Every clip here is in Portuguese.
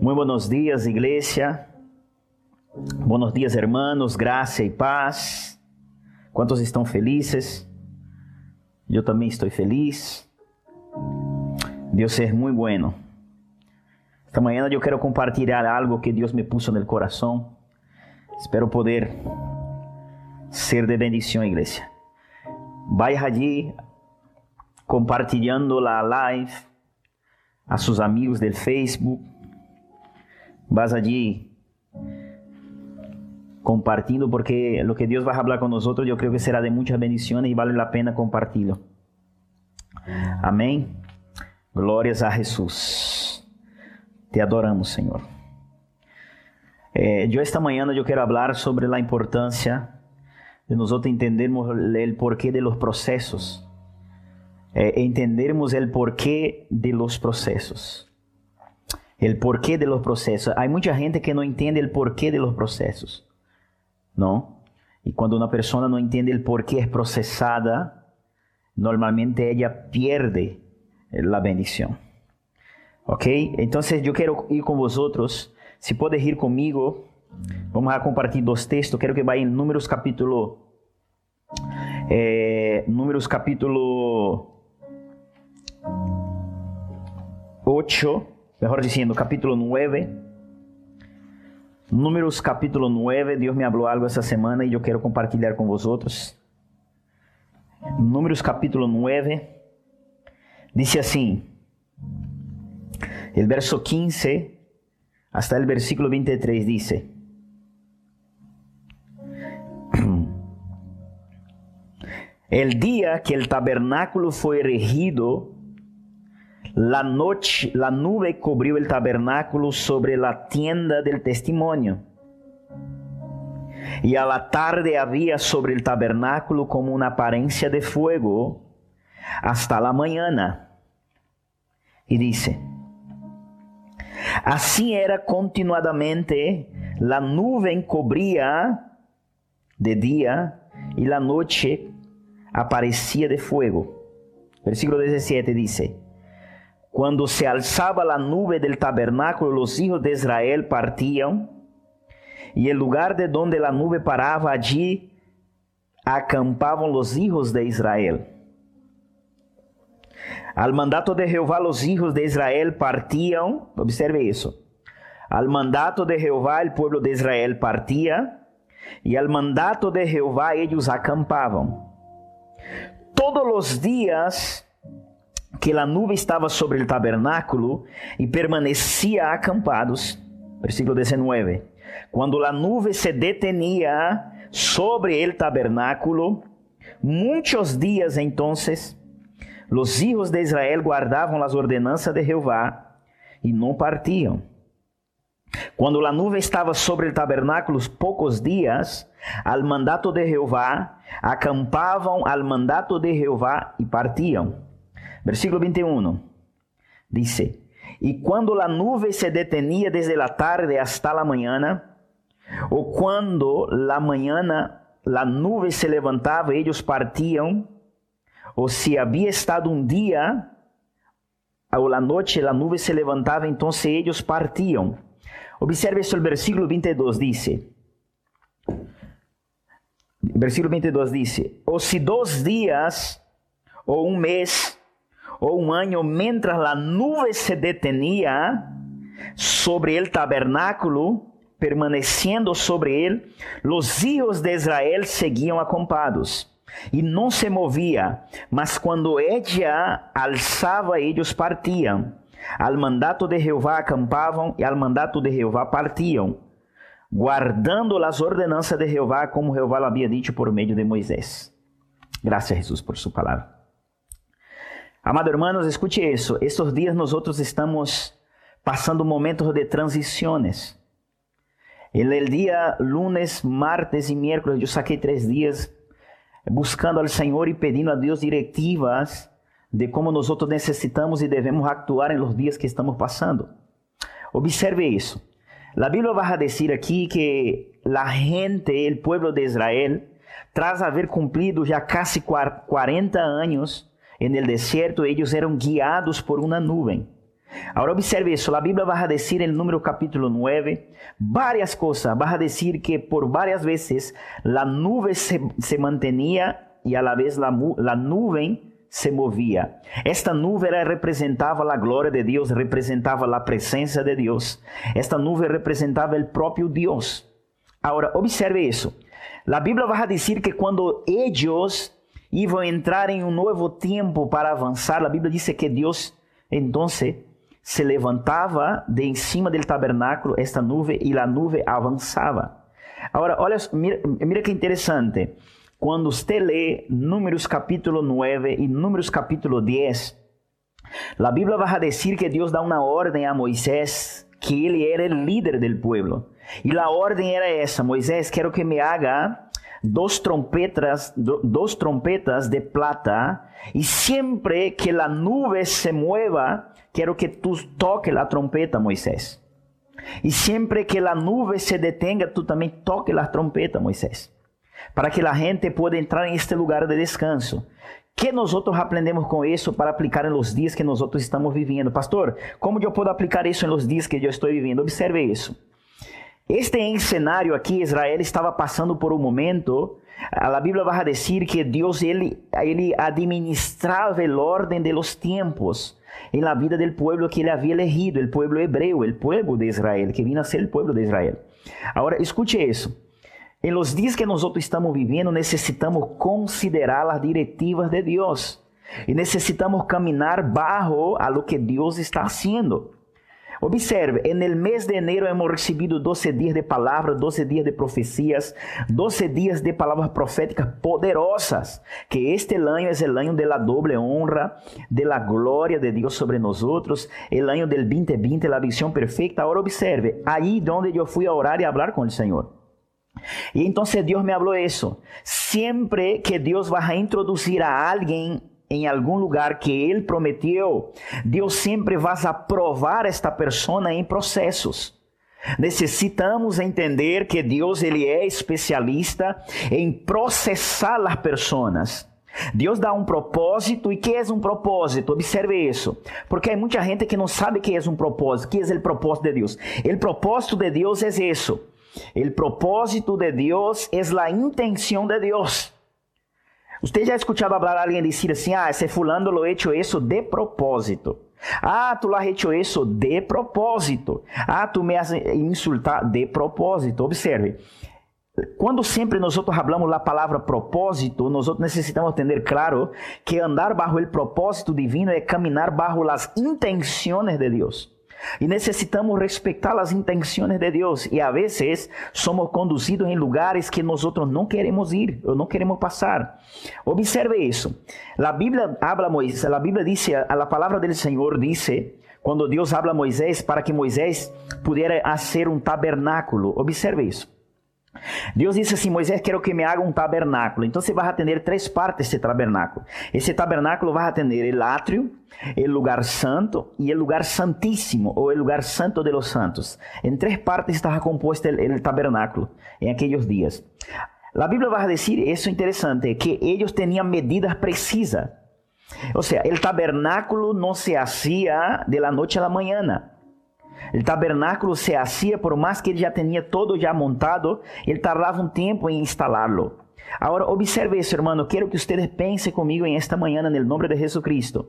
Muy buenos días, iglesia. Buenos días, hermanos. Gracia y paz. ¿Cuántos están felices? Yo también estoy feliz. Dios es muy bueno. Esta mañana yo quiero compartir algo que Dios me puso en el corazón. Espero poder ser de bendición, iglesia. Vaya allí compartilhando la live a sus amigos del Facebook. Vas allí compartiendo porque lo que Dios va a hablar con nosotros yo creo que será de muchas bendiciones y vale la pena compartirlo. Amén. Glórias a Jesús. Te adoramos, Senhor. Eh, eu esta manhã eu quero falar sobre a importância de nós entendermos o porquê de los processos. Eh, entendermos o porquê de los processos. El porquê de los processos. Há muita gente que não entende o porquê de los processos. Não? E quando uma pessoa não entende o porquê é processada, normalmente ela perde a bendição. Ok? Então, eu quero ir com vosotros. Se pode ir comigo, vamos a compartilhar dois textos. Quero que vá em Números capítulo. Eh, números capítulo 8, mejor diciendo, capítulo 9. Números capítulo 9, Deus me falou algo essa semana e eu quero compartilhar com vosotros. Números capítulo 9, dice assim, el verso 15 hasta el versículo 23 dice, El día que el tabernáculo fue erigido, la noche, la nube cubrió el tabernáculo sobre la tienda del testimonio. Y a la tarde había sobre el tabernáculo como una apariencia de fuego hasta la mañana. Y dice, así era continuadamente, la nube cubría de día y la noche aparecía de fuego. Versículo 17 dice, Cuando se alzaba la nube del tabernáculo, los hijos de Israel partían, y el lugar de donde la nube paraba, allí acampavam los hijos de Israel. Al mandato de Jehová, los hijos de Israel partían, observe isso. Al mandato de Jehová, el pueblo de Israel partía, y al mandato de Jehová, ellos acampavam. Todos los días que a nuvem estava sobre o tabernáculo e permanecia acampados. Versículo 19. Quando a nuvem se detenia sobre o tabernáculo, muitos dias entonces, os hijos de Israel guardavam as ordenanças de Jeová e não partiam. Quando a nuvem estava sobre o tabernáculo poucos dias, al mandato de Jeová, acampavam al mandato de Jeová e partiam. Versículo 21. Dice, y cuando la nube se detenía desde la tarde hasta la mañana, o cuando la mañana la nube se levantaba, ellos partían, o si había estado un día, o la noche la nube se levantaba, entonces ellos partían. Observe eso, el versículo 22 dice, versículo 22 dice, o si dos días o un mes ou um ano, mientras a nuvem se detenía sobre el tabernáculo, permaneciendo sobre ele, los hijos de Israel seguiam acampados e não se movia, mas quando ella alçava, eles partiam. Al mandato de Jeová acampavam e al mandato de Jeová partiam, guardando as ordenanças de Jeová, como Jeová havia dito por meio de Moisés. Graças a Jesus por sua palavra. Amado hermanos, escute isso. Estes dias nós estamos passando momentos de transições. En el dia lunes, martes e miércoles, eu saquei três dias buscando ao Senhor e pedindo a Deus diretivas de como nós necessitamos e devemos actuar em los dias que estamos passando. Observe isso. A Bíblia vai dizer aqui que a gente, o povo de Israel, tras haver cumprido já quase 40 anos En el desierto ellos eran guiados por una nube. Ahora observe eso, la Biblia va a decir en el número capítulo 9 varias cosas, va a decir que por varias veces la nube se, se mantenía y a la vez la, la nube se movía. Esta nube representava a glória de Deus, representava a presença de Deus. Esta nube representava o próprio Deus. Agora, observe isso. A Bíblia vai dizer que quando eles iam entrar em um novo tempo para avançar, a Bíblia diz que Deus, então, se levantava de em cima do tabernáculo esta nuvem e a nuvem avançava. Agora, olha, mira, mira que interessante. Quando você lê Números capítulo 9 e Números capítulo 10, a Bíblia vai dizer que Deus dá uma ordem a Moisés que ele era o líder do povo. E a ordem era essa: Moisés, quero que me haga dos trompetas, dos trompetas de plata, e sempre que a nuvem se mueva, quero que tu toque a trompeta, Moisés. E sempre que a nuvem se detenga, tu também toque a trompeta, Moisés para que a gente pueda entrar em este lugar de descanso. que nós aprendemos com isso para aplicar em los dias que nós estamos vivendo? Pastor, como eu posso aplicar isso em los dias que eu estou vivendo? Observe isso. Este cenário aqui, Israel estava passando por um momento, a Bíblia vai dizer que Deus ele, ele administrava a ordem de los tempos em la vida del pueblo que ele havia elegido, o pueblo hebreu, o pueblo de Israel, que vinha a ser o pueblo de Israel. Agora, escute isso. Em los dias que nós estamos vivendo, necessitamos considerar as diretivas de Deus e necessitamos caminhar bajo a lo que Deus está haciendo. Observe, en el mes de enero hemos recibido 12 dias de palavra, 12 dias de profecias, 12 dias de palavras proféticas poderosas, que este año é o año de la doble honra, de la gloria de Deus sobre nosotros, el año del 2020, la visión perfecta. Ahora observe, ahí donde yo fui a orar y a hablar con el Señor. Y entonces Dios me habló eso. Siempre que Dios va a a alguien em algum lugar que ele prometeu, Deus sempre vai aprovar esta pessoa em processos. Necessitamos entender que Deus ele é especialista em processar as pessoas. Deus dá um propósito e que é um propósito? Observe isso, porque há muita gente que não sabe que é um propósito, que é o propósito de Deus. O propósito de Deus é isso El propósito de Dios es la intención de Dios. Usted ya ha escuchado hablar a alguien decir así, ah, ese fulano lo ha hecho de propósito. Ah, tú lo has hecho de propósito. Ah, tú me has insultado de propósito. Observe. Quando sempre nós falamos a palavra propósito, nós necessitamos entender claro que andar bajo o propósito divino é caminhar bajo as intenções de Deus. E necessitamos respeitar as intenções de Deus. E a vezes somos conduzidos em lugares que nós não queremos ir ou não queremos passar. Observe isso. A Bíblia habla Moisés, a Bíblia diz, a palavra do Senhor diz, quando Deus habla a Moisés para que Moisés pudesse fazer um tabernáculo. Observe isso. Deus disse assim: Moisés, quero que me haga um tabernáculo. Então você vai atender três partes desse tabernáculo. Esse tabernáculo vai atender o átrio, o lugar santo e o lugar santíssimo, ou o lugar santo de los santos. Em três partes estava composto o tabernáculo em aqueles dias. A Bíblia vai dizer isso interessante: que eles tinham medidas precisas. Ou seja, o tabernáculo não se hacía de la noite a la mañana. O tabernáculo se hacía, por mais que ele já tinha todo já montado, ele tardava um tempo em instalá-lo. Agora, observe isso, hermano. Quero que vocês pensem comigo em esta manhã, no nome de Jesus Cristo.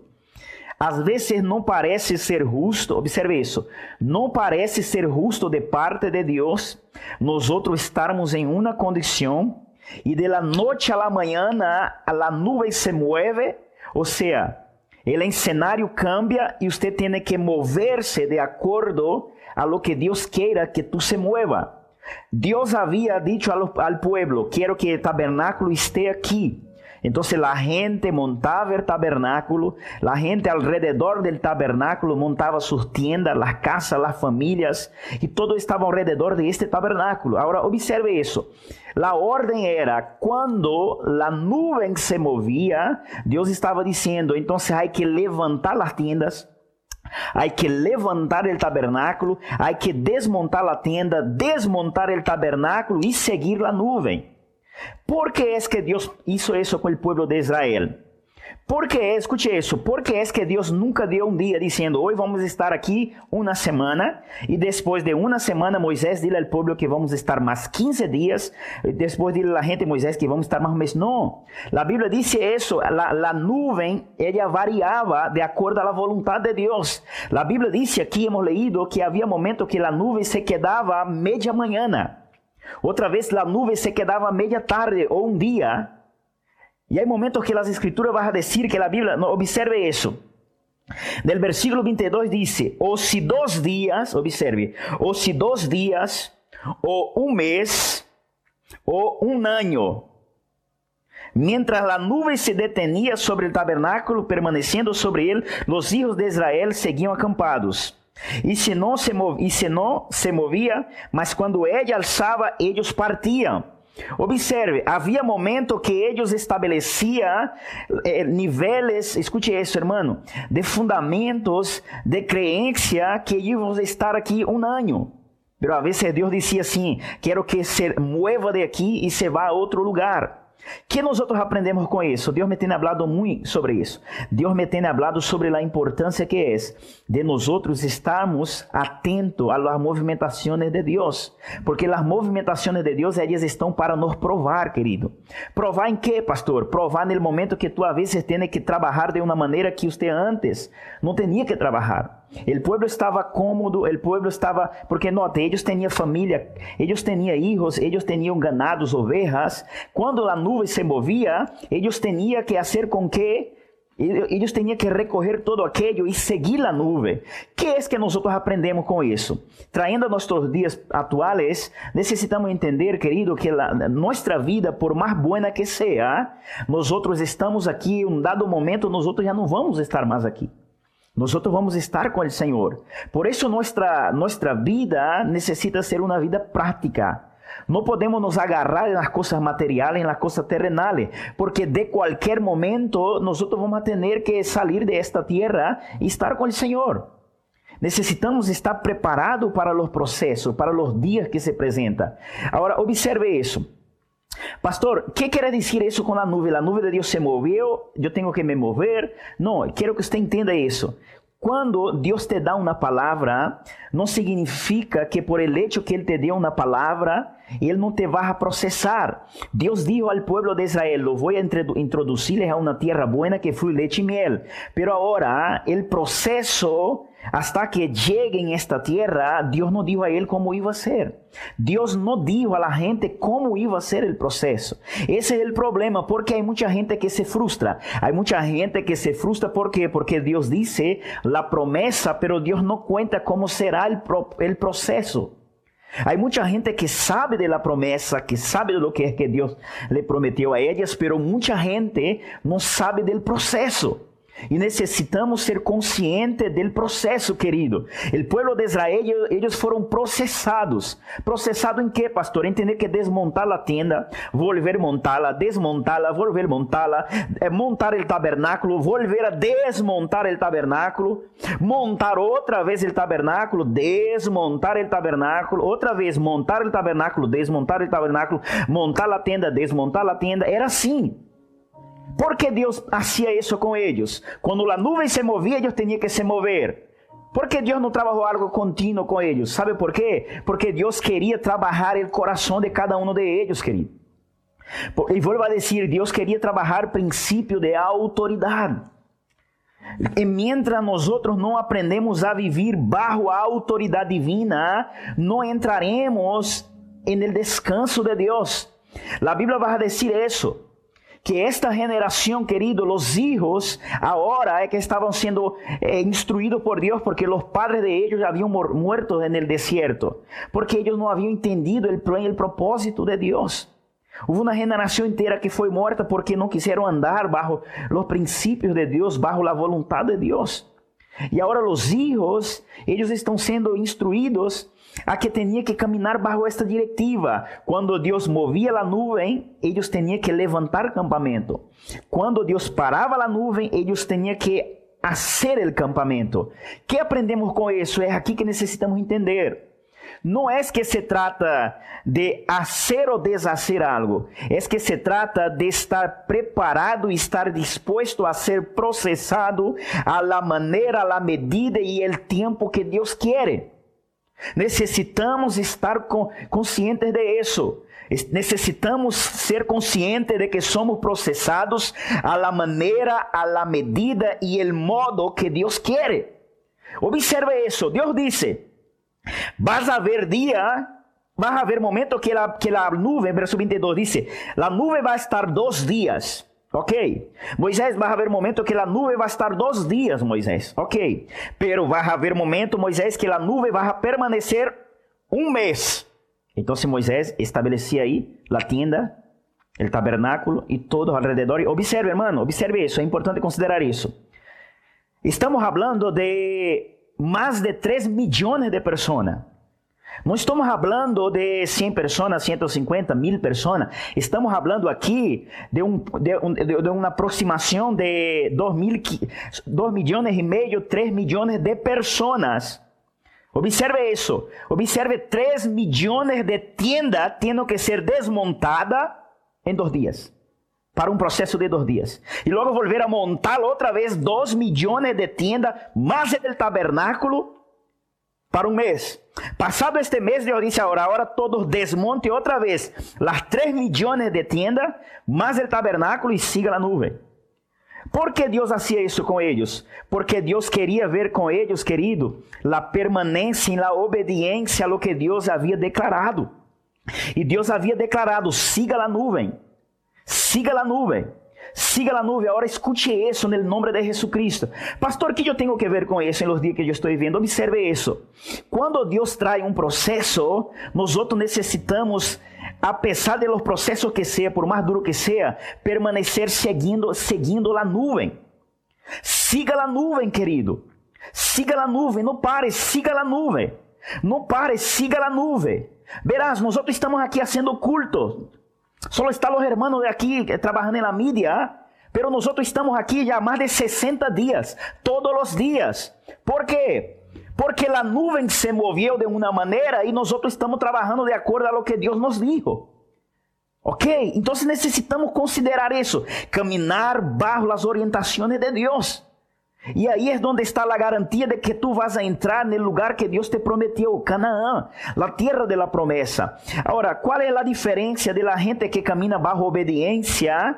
Às vezes não parece ser justo, observe isso, não parece ser justo de parte de Deus nós outros estarmos em uma condição e de la noite a la mañana a nuvem se mueve, ou seja, El escenario cambia y usted tiene que moverse de acuerdo a lo que Dios quiera que tú se mueva. Dios había dicho al pueblo, quiero que el tabernáculo esté aquí. Entonces la gente montaba el tabernáculo, la gente alrededor del tabernáculo montaba sus tiendas, las casas, las familias, y todo estaba alrededor de este tabernáculo. Ahora observe eso. La orden era cuando la nube se movía, Dios estaba diciendo, entonces hay que levantar las tiendas, hay que levantar el tabernáculo, hay que desmontar la tienda, desmontar el tabernáculo y seguir la nube. ¿Por qué es que Dios hizo eso con el pueblo de Israel? ¿Por qué? Escuche eso. Porque es que Dios nunca dio un día diciendo, hoy vamos a estar aquí una semana y después de una semana Moisés dile al pueblo que vamos a estar más 15 días, después dile a la gente Moisés que vamos a estar más un mes. No, la Biblia dice eso, la, la nube, ella variaba de acuerdo a la voluntad de Dios. La Biblia dice, aquí hemos leído que había momentos que la nube se quedaba media mañana. Otra vez la nube se quedaba media tarde o un día y hay momentos que las escrituras van a que la Biblia, no, observe eso. Del versículo 22 dice, o si dos días, observe, o si dos días, o un mes, o un año, mientras la nube se detenía sobre el tabernáculo, permaneciendo sobre él, los hijos de Israel seguían acampados. E se não se, movia, e se não se movia, mas quando ele alçava, eles partiam. Observe, havia momento que eles estabeleciam eh, níveis, escute isso, hermano, de fundamentos de crença que iam estar aqui um ano. Pero a vezes Deus dizia assim: quero que se mueva de aqui e se vá a outro lugar. Que nosotros aprendemos con eso? Dios me tiene hablado muy sobre eso. Dios me tiene hablado sobre la importancia que es de nosotros estarmos atentos a las movimentaciones de Dios. Porque las movimentaciones de Dios, ellas están para nos provar, querido. ¿Provar en qué, pastor? Provar el momento que tú a veces tienes que trabajar de una manera que usted antes no tenía que trabajar. O povo estava cômodo, o povo estava, porque note, eles tinham família, eles tinham hijos, eles tinham ganados, ovejas. Quando a nuvem se movia, eles tinham que fazer com que eles tinham que recorrer todo aquello e seguir a nuvem. que é que nós aprendemos com isso? Traindo a dias atuais, necessitamos entender, querido, que nossa vida, por mais buena que seja, nós estamos aqui, um dado momento, nós já não vamos estar mais aqui. Nós vamos estar com o Senhor. Por isso, nossa, nossa vida necessita ser uma vida prática. Não podemos nos agarrar nas coisas materiais, nas coisas terrenais, porque de qualquer momento nós vamos ter que sair de esta terra e estar com o Senhor. Necessitamos estar preparados para os processos, para os dias que se apresentam. Agora, observe isso. Pastor, ¿qué quiere decir eso con la nube? La nube de Dios se movió, yo tengo que me mover. No, quiero que usted entienda eso. Quando Deus te dá uma palavra, não significa que por el hecho que Ele te deu uma palavra, Ele não te vai a processar. Deus disse ao povo de Israel: Lo vou introduzir a uma terra buena que flui leite e miel. Pero agora, o processo hasta que lleguen a esta tierra, Dios no dijo a él cómo iba a ser. Dios no dijo a la gente cómo iba a ser el proceso. Ese es el problema, porque hay mucha gente que se frustra. Hay mucha gente que se frustra. Porque Dios dice la promesa, pero Dios no cuenta cómo será el, el proceso. Hay mucha gente que sabe de la promesa, que sabe de lo que es que Dios le prometió a ellas, pero mucha gente no sabe del proceso. E necessitamos ser conscientes do processo, querido. O povo de Israel, eles foram processados. Processado em quê, pastor? Entender que desmontar a tenda, volver montá-la, desmontá-la, volver montá-la, eh, montar o tabernáculo, volver a desmontar o tabernáculo, montar outra vez o tabernáculo, desmontar o tabernáculo, outra vez montar o tabernáculo, desmontar o tabernáculo, montar a tenda, desmontar a tenda. Era assim. ¿Por qué Dios hacía eso con ellos? Cuando la nube se movía, ellos tenían que se mover. ¿Por qué Dios no trabajó algo continuo con ellos? ¿Sabe por qué? Porque Dios quería trabajar el corazón de cada uno de ellos, querido. Y vuelvo a decir, Dios quería trabajar principio de autoridad. E mientras nosotros não aprendemos a vivir bajo a autoridade divina, não entraremos en el descanso de Deus. La Bíblia vai dizer isso que esta generación, querido, los hijos, ahora es que estaban siendo eh, instruidos por Dios porque los padres de ellos habían muerto en el desierto, porque ellos no habían entendido el plan y el propósito de Dios. Hubo una generación entera que fue muerta porque no quisieron andar bajo los principios de Dios, bajo la voluntad de Dios. Y ahora los hijos, ellos están siendo instruidos a que tinha que caminhar bajo esta diretiva. Quando Deus movia a nuvem, eles tinham que levantar campamento. Quando Deus parava a nuvem, eles tinham que fazer o campamento. que aprendemos com isso? É aqui que necessitamos entender. no es que se trata de hacer o deshacer algo, es que se trata de estar preparado estar dispuesto a ser procesado a la manera, a la medida y el tiempo que Dios quiere. Necesitamos estar conscientes de eso. Necesitamos ser conscientes de que somos procesados a la manera, a la medida y el modo que Dios quiere. Observe eso. Dios dice, vas a ver día, vas a ver momento que la, que la nube, verso 22 dice, la nube va a estar dos días. Ok, Moisés, vai haver momento que a nuvem vai estar dois dias, Moisés. Ok, pero vai haver momento, Moisés, que a nuvem vai permanecer um mês. Então, Moisés estabelecia aí a tenda, o tabernáculo e todo ao redor. E observe, hermano, observe isso, é importante considerar isso. Estamos falando de mais de 3 milhões de pessoas. Não estamos falando de 100 pessoas, 150, mil pessoas. Estamos falando aqui de, um, de, um, de uma aproximação de 2, mil, 2 milhões e meio, 3 milhões de pessoas. Observe isso. Observe 3 milhões de tiendas tendo que ser desmontada em dois dias. Para um processo de dois dias. E logo volver a montar outra vez 2 milhões de tiendas, mais o tabernáculo, para um mês. Passado este mês, Deus disse agora, agora todos desmonte outra vez las 3 milhões de tiendas, mais o tabernáculo e siga a nuvem. ¿Por que Deus hacía isso com eles? Porque Deus queria ver com eles, querido, a permanência e a obediência a lo que Deus havia declarado. E Deus havia declarado: siga a nuvem, siga a nuvem. Siga a nuvem, agora escute isso no nome de Jesus Cristo. Pastor, que eu tenho que ver com isso em los dias que eu estou vivendo? Observe isso. Quando Deus traz um processo, nós necessitamos, a pesar de los processos que seja, por mais duro que seja, permanecer seguindo, seguindo a nuvem. Siga a nuvem, querido. Siga a nuvem, não pare, siga a nuvem. Não pare, siga a nuvem. Verás, nós estamos aqui fazendo culto. Solo están los hermanos de aquí trabajando en la media, pero nosotros estamos aquí ya más de 60 días, todos los días. ¿Por qué? Porque la nube se movió de una manera y nosotros estamos trabajando de acuerdo a lo que Dios nos dijo. Ok? Entonces necesitamos considerar eso, caminar bajo las orientaciones de Dios. E aí é onde está a garantia de que tu vas a entrar no lugar que Deus te prometeu, Canaã, a terra de la promessa. Agora, qual é a diferença de la gente que camina bajo obediência?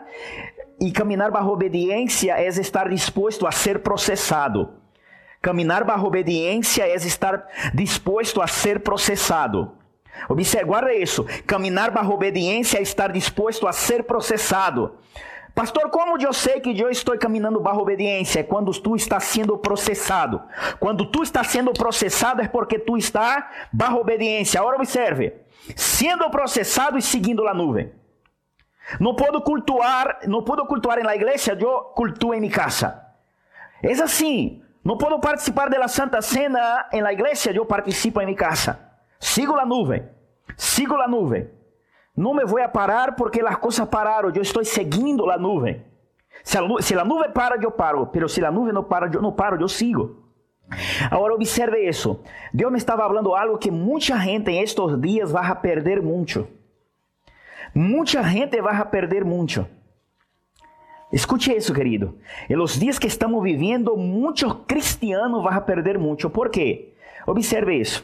E caminar bajo obediência é estar disposto a ser processado. Caminar bajo obediência é estar disposto a ser processado. Observe, guarda isso. Caminar bajo obediência é estar disposto a ser processado. Pastor, como eu sei que eu estou caminhando barra obediência? É quando tu está sendo processado. Quando tu está sendo processado é porque tu está barra obediência. Agora observe. Sendo processado e seguindo a nuvem. Não posso cultuar, não posso cultuar la igreja, eu cultuo em minha casa. É assim. Não posso participar da Santa Cena em la igreja, eu participo em minha casa. Sigo a nuvem. Sigo a nuvem. Não me vou parar porque as coisas pararam. Eu estou seguindo a nuvem. Se a, se a nuvem para, eu paro. Pero se a nuvem não para, eu não paro, eu sigo. Agora observe isso. Deus me estava falando algo que muita gente em estes dias vai perder muito. Muita gente vai perder muito. Escute isso, querido. Em los dias que estamos vivendo, muitos cristianos vão perder muito. Por quê? Observe isso.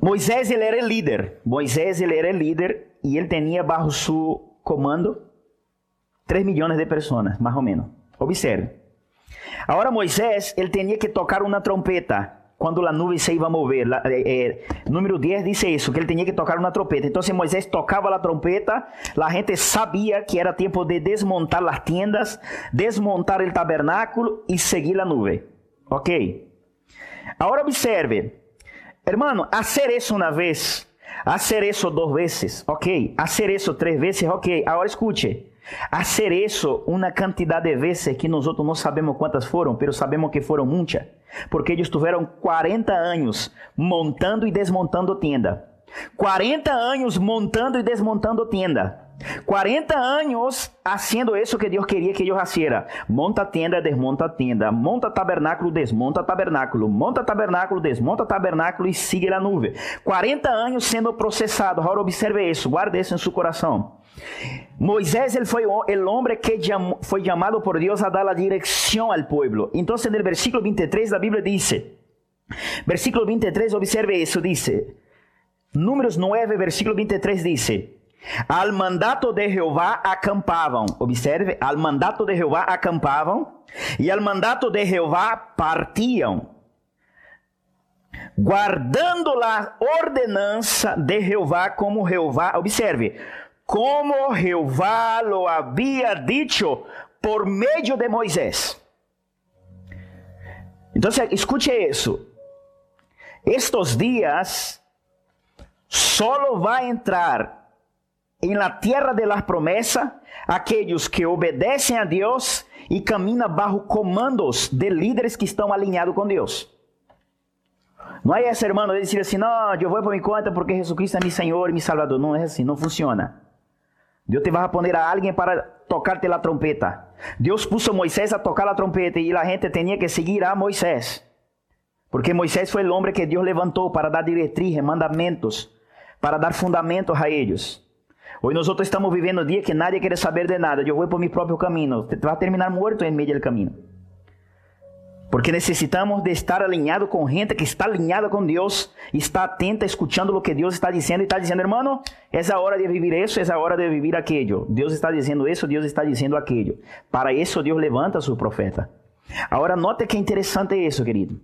Moisés ele era líder. Moisés ele era líder e ele tinha bajo su comando 3 milhões de pessoas, mais ou menos. Observe. Agora Moisés ele tinha que tocar uma trompeta quando a nuvem se iba a mover. La, eh, eh, número 10 diz isso, que ele tinha que tocar uma trompeta. Então, Moisés tocava a trompeta, a gente sabia que era tempo de desmontar as tendas, desmontar o tabernáculo e seguir a nuvem. Ok? Agora observe. Hermano, hacer eso una vez, hacer eso dos veces, ok. Hacer eso tres veces, ok. Ahora escuche. Hacer eso una cantidad de veces que nosotros no sabemos cuántas fueron, pero sabemos que fueron muchas. Porque ellos tuvieron 40 años montando y desmontando tienda. 40 años montando y desmontando tienda. 40 años haciendo eso que Dios quería que ellos hicieran. Monta tienda, desmonta tienda. Monta tabernáculo, desmonta tabernáculo. Monta tabernáculo, desmonta tabernáculo y sigue la nube. 40 años siendo procesado. Ahora observe eso, guarde eso en su corazón. Moisés ele foi o homem que foi chamado por Deus a dar a direção ao povo. Então, no versículo 23 da Bíblia diz, versículo 23, observe isso, diz, Números 9, versículo 23 diz, al mandato de Jeová acampavam, observe, al mandato de Jeová acampavam, e al mandato de Jeová partiam, guardando a ordenança de Jeová como Jeová, observe, como Jeová lo havia dicho por meio de Moisés. Então, escute isso. Estes dias solo vai entrar em la tierra de las promessas aqueles que obedecem a Deus e caminham bajo comandos de líderes que estão alinhados com Deus. Não é esse irmão de dizer assim, não, eu vou por minha conta porque Jesus Cristo é meu Senhor e meu Salvador. Não é assim, não funciona. Deus te vai a poner a alguém para tocarte a trompeta. Deus puso Moisés a tocar a trompeta e a gente tinha que seguir a Moisés. Porque Moisés foi o homem que Deus levantou para dar diretrizes, mandamentos, para dar fundamentos a eles. Hoje nós estamos vivendo um dia que nadie quer saber de nada. Eu vou por meu próprio caminho. Você vai terminar morto em meio do caminho. Porque necessitamos de estar alinhado com gente que está alinhada com Deus e está atenta, escutando o que Deus está dizendo e está dizendo, hermano, é a hora de viver isso, é a hora de viver aquilo. Deus está dizendo isso, Deus está dizendo aquilo. Para isso Deus levanta a seu profeta. Agora note que interessante isso, querido.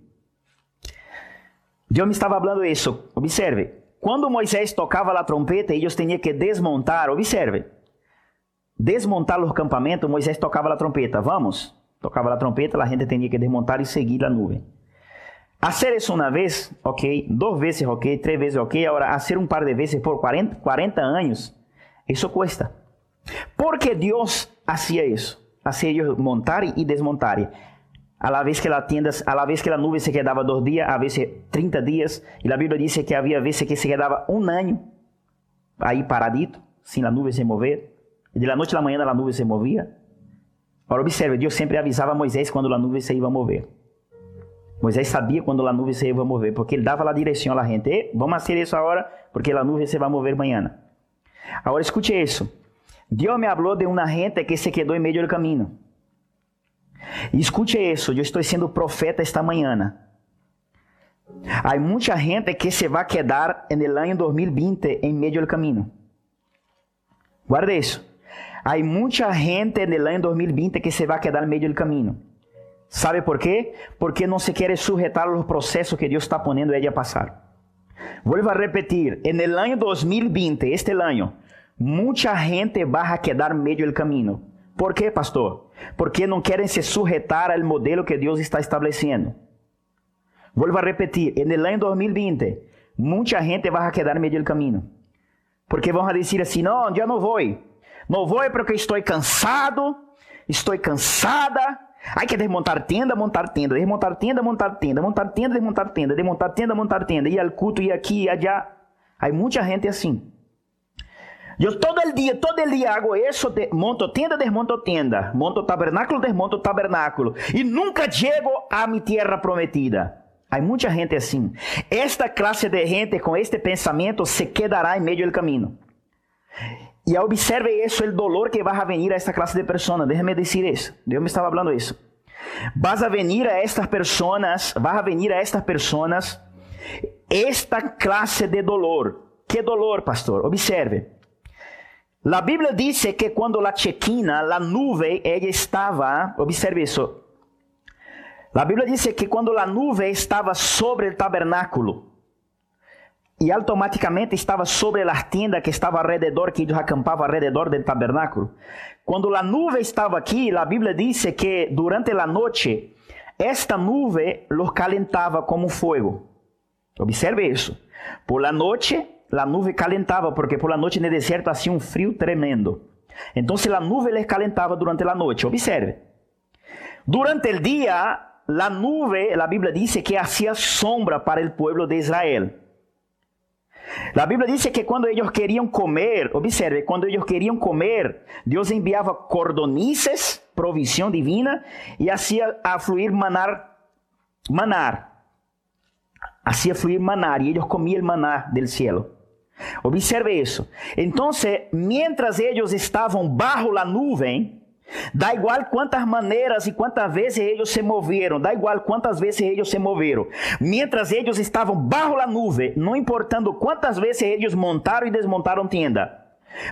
Deus me estava falando isso. Observe. Quando Moisés tocava a trompeta, eles tinham que desmontar. Observe. Desmontar o acampamento, Moisés tocava a trompeta. Vamos? Tocava a trompeta, a gente tinha que desmontar e seguir a nuvem. Hacer isso uma vez, ok. Duas vezes, ok. Três vezes, ok. Agora, hacer um par de vezes por 40, 40 anos, isso cuesta. Porque Deus hacía isso. Hacía ellos montar e desmontar. A la vez que a tienda, a la vez que a nuvem se quedava dois dias, a vezes 30 dias, e a Bíblia diz que havia vezes que se quedava um ano aí paradito, sem a nuvem se mover. E de la noite à manhã a nuvem se movia. Agora observe, Deus sempre avisava Moisés quando a nuvem se ia mover. Moisés sabia quando a nuvem se ia mover, porque ele dava a direção à gente. Vamos fazer isso agora, porque a nuvem se vai mover amanhã. Agora escute isso. Deus me falou de uma gente que se quedou em meio do caminho. Escute isso, eu estou sendo profeta esta manhã. Há muita gente que se vai quedar no ano 2020 em meio do caminho. Guarde isso. Há muita gente no ano 2020 que se vai quedar no meio do caminho. ¿Sabe por quê? Porque não se quer sujetar aos processos que Deus está ponendo ele a passar. Vuelvo a repetir, no ano 2020, este ano, muita gente vai quedar no meio do caminho. ¿Por quê, pastor? Porque não querem se sujetar ao modelo que Deus está estabelecendo. Vuelvo a repetir, no ano 2020, muita gente vai quedar no meio do caminho. Porque vão dizer assim, não, eu não vou. Não vou porque estou cansado, estou cansada. Hay que desmontar tenda, montar tenda, desmontar tenda, montar tenda, montar tenda, desmontar tenda, desmontar tenda, montar tenda, ir ao culto, ir aqui, ir allá. Há muita gente assim. Eu todo el dia, todo el dia hago isso, de, monto tenda, desmonto tenda, monto tabernáculo, desmonto tabernáculo, e nunca chego a minha terra prometida. Há muita gente assim. Esta classe de gente com este pensamento se quedará em meio do caminho. E observe isso, o dolor que vai a venir a esta classe de pessoas. Déjame dizer isso. Deus me estava falando isso. Vas a venir a estas pessoas, vai a venir a estas pessoas esta classe de dolor. Que dolor, pastor? Observe. A Bíblia diz que quando a chequina, a nuvem, ela estava, observe isso. A Bíblia diz que quando a nuvem estava sobre o tabernáculo, e automaticamente estava sobre a tenda que estava ao redor, que eles acampavam ao redor do tabernáculo. Quando a nuvem estava aqui, a Bíblia diz que durante a noite, esta nuvem los calentava como fogo. Observe isso. Por la noite, a nuvem calentava, porque por la noite no deserto hacía um frio tremendo. Então, a nuvem les calentava durante a noite. Observe. Durante o dia, a nuvem, a Bíblia diz que hacía sombra para o povo de Israel. La Biblia dice que cuando ellos querían comer, observe, cuando ellos querían comer, Dios enviaba cordonices, provisión divina, y hacía afluir manar, manar. Hacía fluir manar y ellos comían el maná del cielo. Observe eso. Entonces, mientras ellos estaban bajo la nube, Da igual quantas maneiras e quantas vezes eles se moveram, da igual quantas vezes eles se moveram. Mientras eles estavam bajo a nuvem, não importando quantas vezes eles montaram e desmontaram tenda.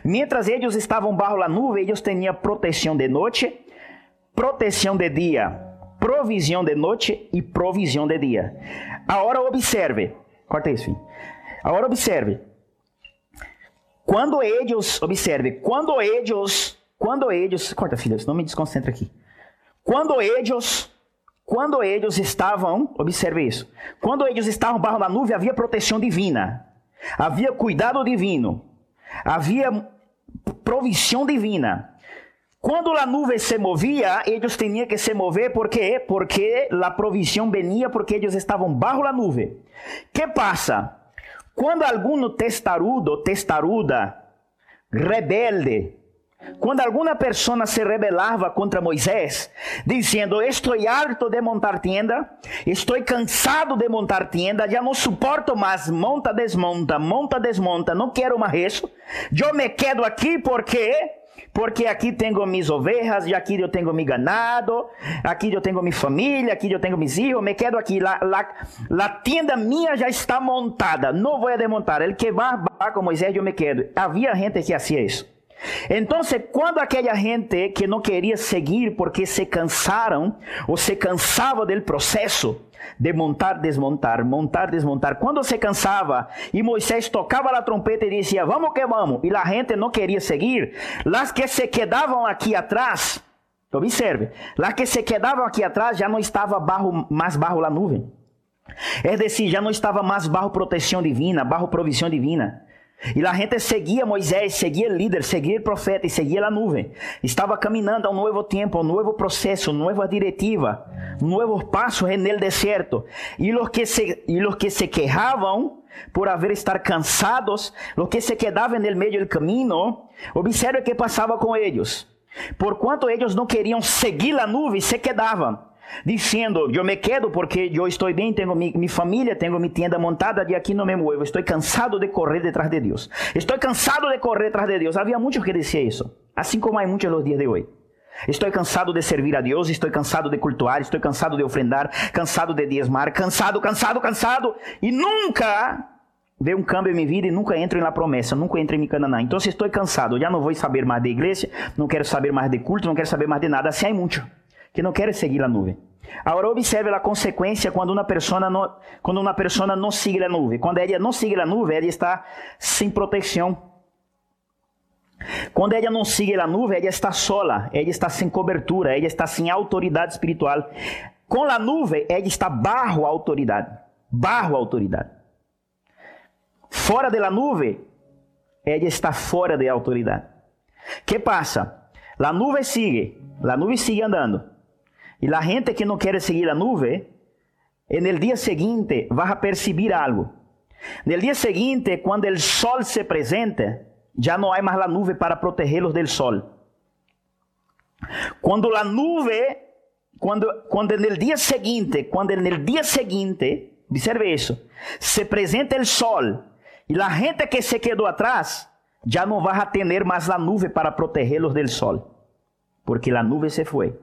Mientras eles estavam bajo a nuvem, eles tinham proteção de noite, proteção de dia, provisão de noite e provisão de dia. Agora observe, corta isso. Agora observe. Quando eles, observe, quando eles quando eles, corta filha, não me desconcentra aqui. Quando eles, quando eles estavam, observe isso. Quando eles estavam barro na nuvem, havia proteção divina. Havia cuidado divino. Havia provisão divina. Quando a nuvem se movia, eles tinham que se mover, por quê? Porque a provisão venia, porque eles estavam bajo a nuvem. Que passa? Quando algum testarudo, testaruda, rebelde, quando alguma pessoa se rebelava contra Moisés, dizendo: Estou harto de montar tienda, estou cansado de montar tienda, já não suporto mais, monta, desmonta, monta, desmonta, não quero mais isso. Eu me quedo aqui porque porque aqui tenho minhas ovelhas, e aqui eu tenho meu ganado, aqui eu tenho minha família, aqui eu tenho meus filhos, me quedo aqui. La, la, la tienda minha já está montada, não vou desmontar. Ele que vai com Moisés, eu me quedo. Havia gente que fazia isso. Então, quando aquela gente que não queria seguir porque se cansaram ou se cansava do processo de montar, desmontar, montar, desmontar, quando se cansava e Moisés tocava a trompeta e dizia: Vamos que vamos, e a gente não queria seguir, as que se quedavam aqui atrás, observe, as que se quedavam aqui atrás já não estava barro, mais barro na nuvem. É decir, já não estava mais barro proteção divina, barro provisão divina. E a gente seguia Moisés, seguia líder, seguia profeta e seguia a nuvem. Estava caminhando a um novo tempo, a um novo processo, nova diretiva, um novo passo no deserto. E os que se, e os que se quejavam por haver estar cansados, os que se quedavam no meio do caminho, observe o que passava com eles. Por quanto eles não queriam seguir a nuvem, se quedavam dizendo: Eu me quedo porque eu estou bem, tenho mi, minha família, tenho minha tenda montada, de aqui não me muevo. Estou cansado de correr detrás de Deus. Estou cansado de correr detrás de Deus. Havia muitos que diziam isso, assim como há muitos nos dias de hoje. Estou cansado de servir a Deus, estou cansado de cultuar, estou cansado de ofrendar, cansado de diezmar, cansado, cansado, cansado, e nunca vê um câmbio em minha vida e nunca entro na promessa, nunca entro em Canaã. Então, se estou cansado, já não vou saber mais de igreja, não quero saber mais de culto, não quero saber mais de nada. Assim há muitos que não querem seguir a nuvem. Agora observe a consequência quando uma pessoa não, quando uma pessoa não sigue a nuvem. Quando ela não sigue a nuvem, ela está sem proteção. Quando ela não sigue a nuvem, ela está sola, ela está sem cobertura, ela está sem autoridade espiritual. Com a nuvem, ela está barro a autoridade, barro a autoridade. Fora da nuvem, ela está fora de autoridade. Que passa? A nuvem sigue, a nuvem sigue andando. E a gente que não quer seguir a nuvem, no dia seguinte vai a perceber algo. No dia seguinte, quando o sol se presente, já não há mais a nuvem para protegê-los do sol. Quando a nuvem, quando, quando no dia seguinte, quando no dia seguinte, observe isso, se presenta o sol e a gente que se quedou atrás, já não vai ter mais a nuvem para protegê-los do sol, porque a nuvem se foi.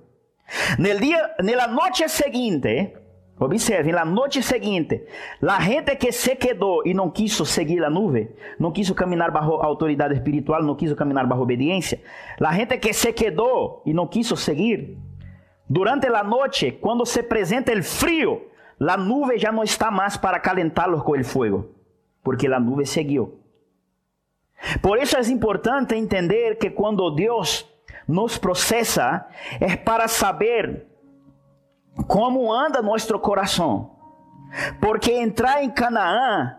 Nel día, nella noche seguinte, observe, na noite seguinte, a gente que se quedou e não quiso seguir a nuvem, não quiso caminhar bajo autoridade espiritual, não quiso caminhar bajo obediência, a gente que se quedou e não quiso seguir, durante a noite, quando se apresenta o frio, a nuvem já não está mais para calentá-los com o fogo, porque a nuvem seguiu. Por isso é importante entender que quando Deus nos processa é para saber como anda nosso coração. Porque entrar em Canaã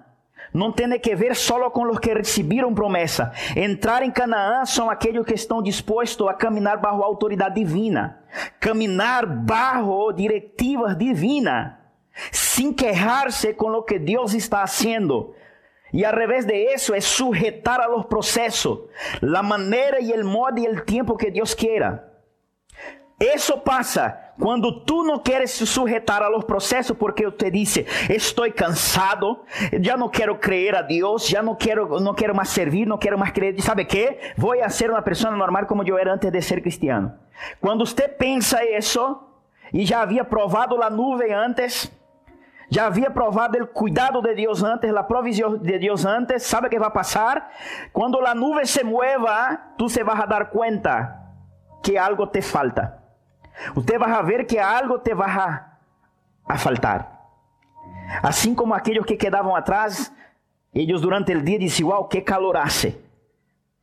não tem que ver só com os que receberam promessa. Entrar em Canaã são aqueles que estão dispostos a caminhar bajo a autoridade divina, caminhar bajo diretivas divinas, sem queixar-se com o que Deus está fazendo. Y al revés de eso es sujetar a los procesos, la manera y el modo y el tiempo que Dios quiera. Eso pasa cuando tú no quieres sujetar a los procesos porque usted dice, estoy cansado, ya no quiero creer a Dios, ya no quiero, no quiero más servir, no quiero más creer. ¿Y sabe qué? Voy a ser una persona normal como yo era antes de ser cristiano. Cuando usted piensa eso y ya había probado la nube antes, já havia provado o cuidado de Deus antes, a provisão de Deus antes, sabe o que vai passar? Quando a nuvem se mueva, tu se vas a dar conta que algo te falta. Você vai ver que algo te vai a, a faltar. Assim como aqueles que quedavam atrás, eles durante o dia diziam, uau, que calor hace.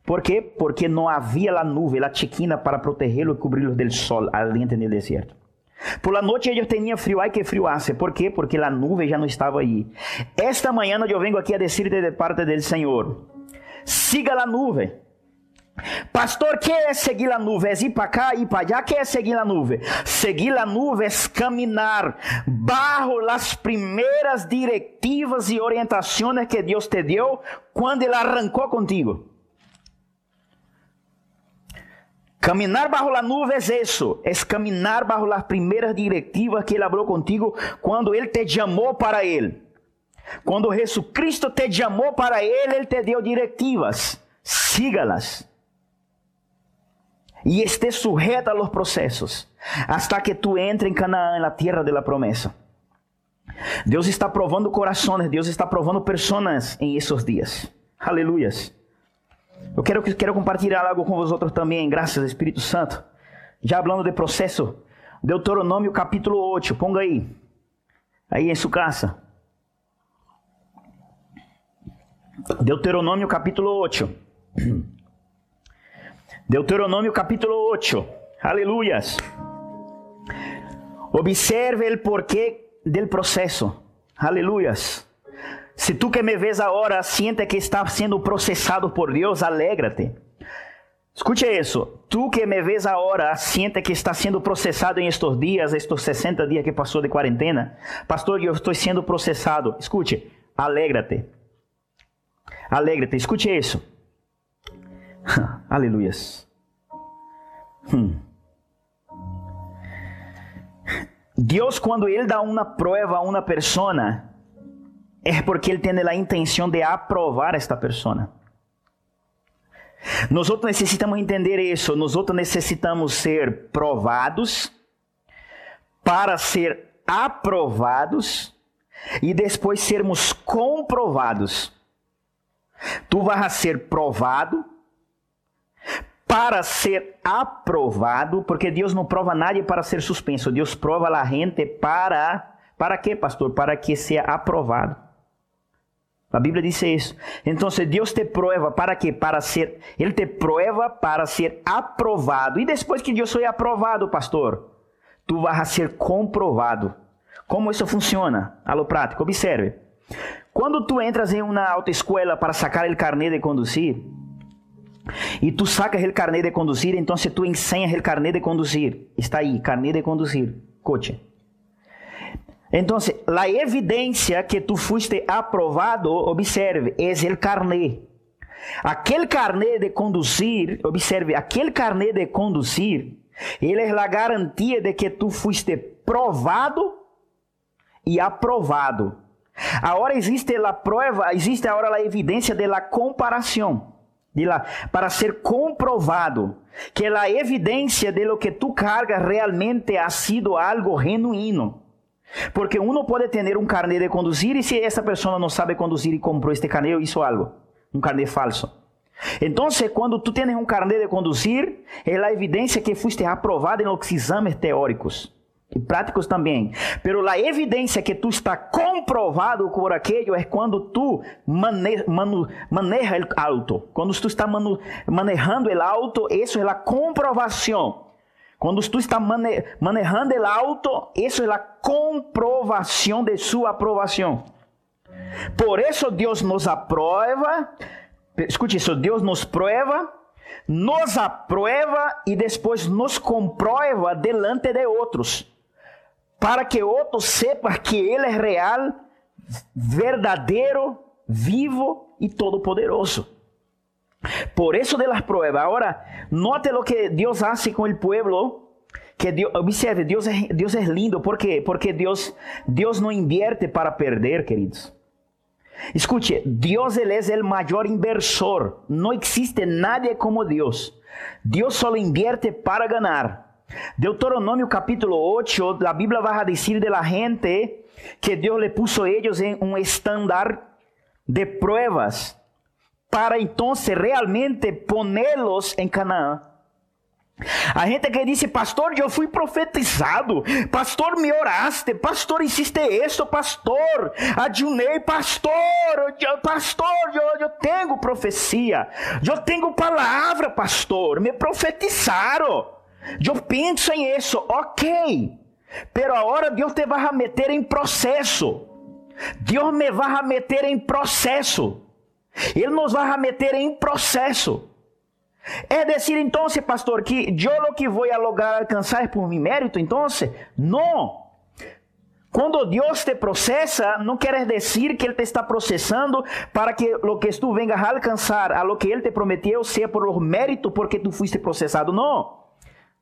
¿Por quê? Porque não havia a nuvem, a chiquina para protegê-los e cobri-los do sol aliente no deserto. La noite ellos tenían frio, ay que frio hace. ¿Por quê? Porque la nube já não estava aí. Esta manhã eu vengo aqui a decirte de parte del Senhor: siga la nube. Pastor, que é seguir a nuvem? É ir para cá, ir para allá? Que é seguir a nuvem? Seguir a nuvem é caminhar bajo as primeiras diretivas e orientações que Deus te deu quando Ele arrancou contigo. Caminar bajo la nube es eso, es caminar bajo las primeras directivas que Él habló contigo cuando Él te llamó para Él. Cuando Jesucristo te llamó para Él, Él te dio directivas. Sígalas. Y esté sujeta a los procesos hasta que tú entres en Canaán, en la tierra de la promesa. Deus está provando corações, Deus está provando pessoas em esses dias. Aleluias. Eu quero, quero compartilhar algo com vocês também, graças ao Espírito Santo. Já falando de processo. Deuteronômio capítulo 8, ponga aí. Aí em sua casa. Deuteronômio capítulo 8. Deuteronômio capítulo 8. Aleluias. Observe o porquê del processo. Aleluias. Se tu que me ves agora siente que está sendo processado por Deus, alegra-te. Escute isso. Tu que me ves agora siente que está sendo processado em estes dias, estes 60 dias que passou de quarentena. Pastor, eu estou sendo processado. Escute, alegra-te. Alegra-te. Escute isso. Aleluias. Hum. Deus, quando Ele dá uma prova a uma pessoa, é porque Ele tem a intenção de aprovar esta pessoa. Nós necessitamos entender isso. Nós necessitamos ser provados para ser aprovados e depois sermos comprovados. Tu vas ser provado para ser aprovado, porque Deus não prova nada para ser suspenso. Deus prova a gente para para quê, pastor? Para que seja aprovado. A Bíblia diz isso. Então, Deus te prova para quê? Para ser, Ele te prova para ser aprovado. E depois que Deus foi aprovado, pastor, tu vas ser comprovado. Como isso funciona? Alô prático, observe. Quando tu entras em uma autoescola para sacar o carnet de conduzir, e tu sacas o carnet de conduzir, então tu enseñas o carnet de conduzir. Está aí, carnet de conduzir, coche. Então, a evidência que tu fuiste aprovado, observe, é o carnet. Aquele carnet de conduzir, observe, aquele carnet de conduzir, ele é a garantia de que tu fuiste provado e aprovado. Agora existe a prova, existe agora a evidência de la comparação, de la, para ser comprovado que a evidência de lo que tu cargas realmente ha sido algo genuíno. Porque uno pode ter um carnet de conduzir e se essa pessoa não sabe conduzir e comprou este carnet, isso algo, um carnet falso. Então, quando tu tens um carnet de conduzir, é a evidência que fuiste aprovado em os exames teóricos e práticos também. Pero a evidência que tu está comprovado por aquello é quando tu mane, maneja o auto. Quando tu está manejando o auto, isso é a comprovação quando tu está mane manejando o auto, isso é a comprovação de sua aprovação. Por isso Deus nos aprova, escute isso, Deus nos prova, nos aprova e depois nos comprova delante de outros, para que outros sepa que Ele é real, verdadeiro vivo y todopoderoso. Por eso de las pruebas. Ahora, note lo que Dios hace con el pueblo. Que Dios, observe, Dios es, Dios es lindo. ¿Por qué? Porque Dios, Dios no invierte para perder, queridos. Escuche, Dios él es el mayor inversor. No existe nadie como Dios. Dios solo invierte para ganar. Deuteronomio capítulo 8, la Biblia va a decir de la gente que Dios le puso a ellos en un estándar de pruebas para entonces realmente ponerlos en Canaán. A gente que dice, pastor, yo fui profetizado, pastor, me oraste, pastor, hiciste esto, pastor, ayunei, pastor, yo, pastor, yo, yo tengo profecía, yo tengo palavra, pastor, me profetizaram, eu penso em isso, ok, pero agora Deus te vai meter em processo, Deus me vai meter em processo, Ele nos vai a meter em processo. É decir, então, pastor, que eu lo que vou lograr alcançar por mi mérito, então? Não. Quando Deus te processa, não quer dizer que Ele te está processando para que lo que tu vengas a alcançar, a lo que Ele te prometeu, seja por mérito porque tu fuiste processado. Não.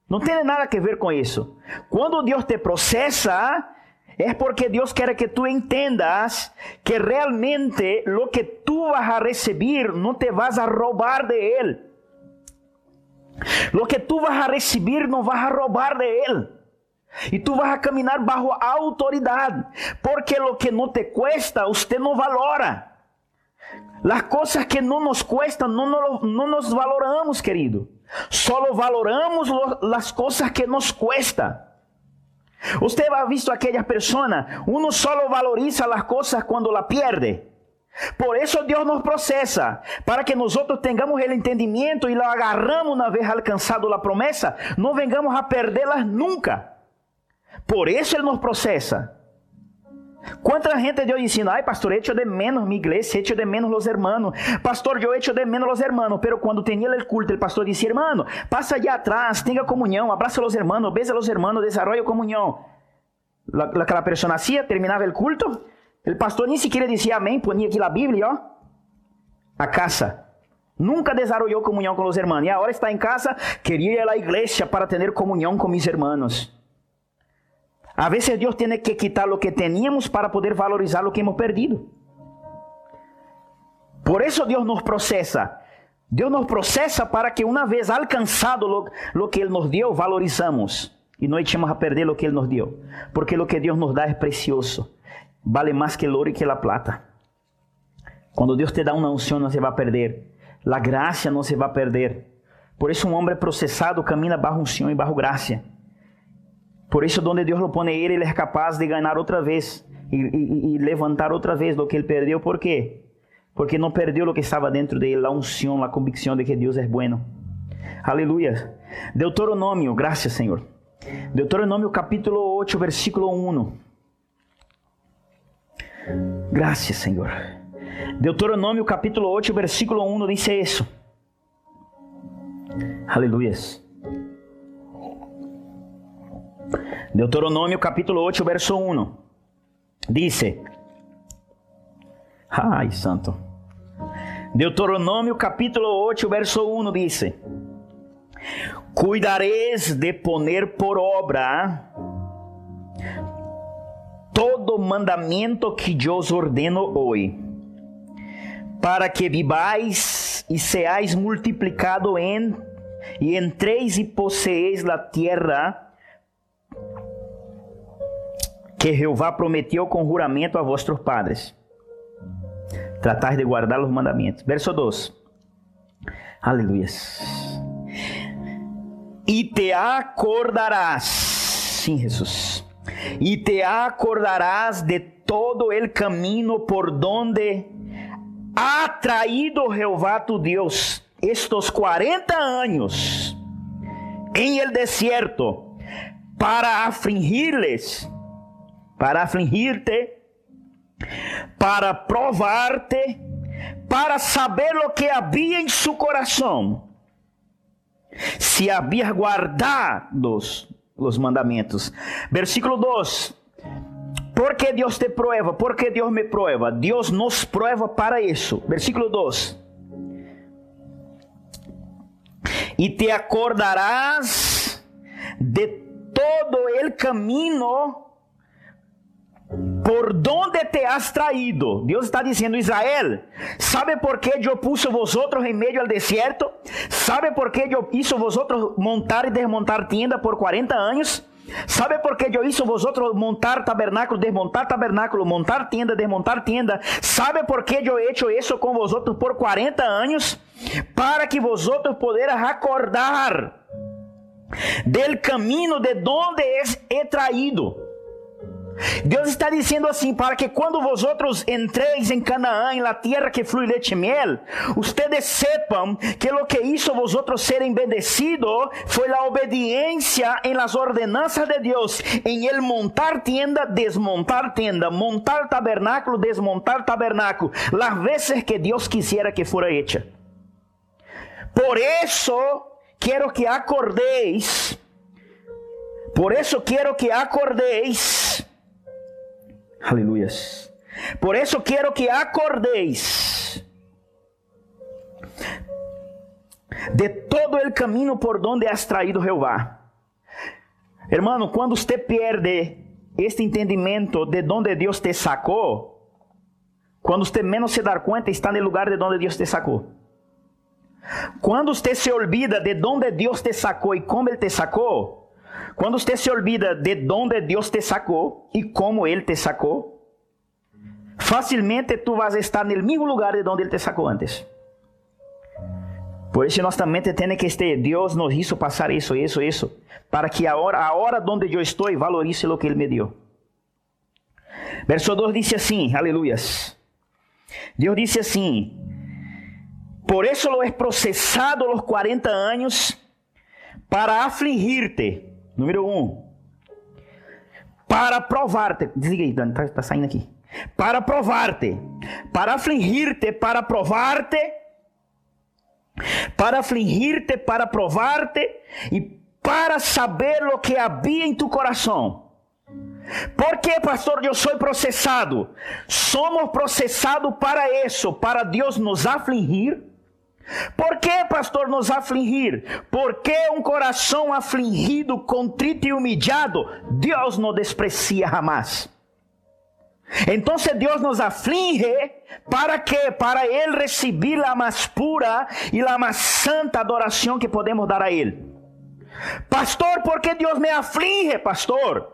Não tem nada a ver com isso. Quando Deus te processa, é porque Deus quer que tu entendas que realmente lo que tu vas a receber não te vas a roubar de Ele. Lo que tú vas a recibir no vas a robar de él. Y tú vas a caminar bajo autoridad. Porque lo que no te cuesta, usted no valora. Las cosas que no nos cuestan, no, no, no nos valoramos, querido. Solo valoramos lo, las cosas que nos cuestan. Usted ha visto aquella persona, uno solo valoriza las cosas cuando la pierde. Por isso Deus nos processa, para que nós tenhamos o entendimento e lo agarramos uma vez alcançado a promessa, não vengamos a perdê-las nunca. Por isso Ele nos processa. Quanta gente Deus ensina, ai pastor, echo de menos igreja, echo de menos los hermanos, pastor, eu echo de menos los hermanos, pero quando tinha o culto, o pastor disse, hermano, passa allá atrás, tenha comunhão, abraça los hermanos, besa los hermanos, desarrolla comunhão. Aquela pessoa nascia, terminava o culto, o pastor nem sequer dizia amém, ponia aqui na Bíblia, ó. A casa. Nunca desarrollou comunhão com os irmãos. E agora está em casa, queria ir à igreja para ter comunhão com mis irmãos. A vezes Deus tem que quitar o que teníamos para poder valorizar o que hemos perdido. Por isso Deus nos processa. Deus nos processa para que uma vez alcançado lo, lo que Ele nos deu, valorizamos. E não echemos a perder o que Ele nos deu. Porque o que Deus nos dá é precioso vale mais que el ouro e que la plata. Quando Deus te dá uma unção, não se vai perder. La graça não se vai perder. Por isso, um homem processado camina barro unção e barro graça. Por isso, onde Deus lo pone ele, ele é capaz de ganhar outra vez e, e, e levantar outra vez do que ele perdeu. Por quê? Porque não perdeu o que estava dentro dele, a unção, a convicção de que Deus é bueno. Aleluia. Deuteronômio, graças, Senhor. Deuteronômio capítulo 8, versículo 1. Graças, Senhor. Deuteronômio capítulo 8, versículo 1 diz isso. Aleluias. Deuteronômio capítulo 8, verso 1. Dice. Ai, santo. Deuteronômio capítulo 8, verso 1 dice. Cuidareis de poner por obra todo mandamento que eu os ordeno hoje, para que vivais e seais multiplicado em e entreis e posseeis a terra que Jeová prometeu com juramento a vossos padres. Tratar de guardar os mandamentos. Verso 2. Aleluia. E te acordarás. Sim, Jesus e te acordarás de todo el camino por donde ha traído Jehová tu Dios estos 40 años en el desierto para afligirles, para afligirte, para provarte, para saber lo que había en su corazón, si había guardados os mandamentos. Versículo 2: ¿Por qué Dios te prueba? ¿Por qué Dios me prueba? Dios nos prueba para eso. Versículo 2. Y te acordarás de todo el camino por donde te has traído. Dios está diciendo, Israel, ¿sabe por qué yo puse vosotros en medio del desierto? ¿Sabe por qué yo hizo vosotros montar y desmontar tienda por 40 años? ¿Sabe por qué yo hizo vosotros montar tabernáculo, desmontar tabernáculo, montar tienda, desmontar tienda? ¿Sabe por qué yo he hecho eso con vosotros por 40 años? Para que vosotros pudieras acordar del camino de donde es he traído. Deus está dizendo assim: para que quando vosotros entreis em Canaã, em la tierra que flui leite miel, ustedes sepam que lo que hizo vosotros serem bendecido foi a obediência em las ordenanças de Deus, em el montar tienda, desmontar tienda, montar tabernáculo, desmontar tabernáculo, las veces que Deus quisiera que fuera hecha. Por eso quero que acordéis, por eso quero que acordéis Aleluias. Por isso quero que acordéis de todo o caminho por donde has traído Jeová. Hermano, quando você perde este entendimento de donde Deus te sacou, quando você menos se dar conta, está no lugar de donde Deus te sacou. Quando você se olvida de donde Deus te sacou e como Ele te sacou, quando você se olvida de onde Deus te sacou e como Ele te sacou, facilmente tu vas estar no mesmo lugar de onde Ele te sacou antes. Por isso nós também temos que este Deus nos hizo passar isso, isso, isso, para que a hora, a hora onde eu estou valorize o que Ele me deu. Verso 2 diz assim, aleluias. Deus disse assim: Por isso lo he processado los 40 anos para afligir-te Número um, para provar-te. Desliga aí, Dani, está tá saindo aqui. Para provar-te, para afligir-te, para provar-te, para afligir-te, para provar-te e para saber o que havia em tu coração. Por que, pastor, eu sou processado? Somos processados para isso, para Deus nos afligir por que, pastor, nos afligir? Porque um coração afligido, contrito e humilhado, Deus não desprecia jamais. Então Deus nos aflige para que para ele receber a mais pura e a mais santa adoração que podemos dar a ele. Pastor, por que Deus me aflige, pastor?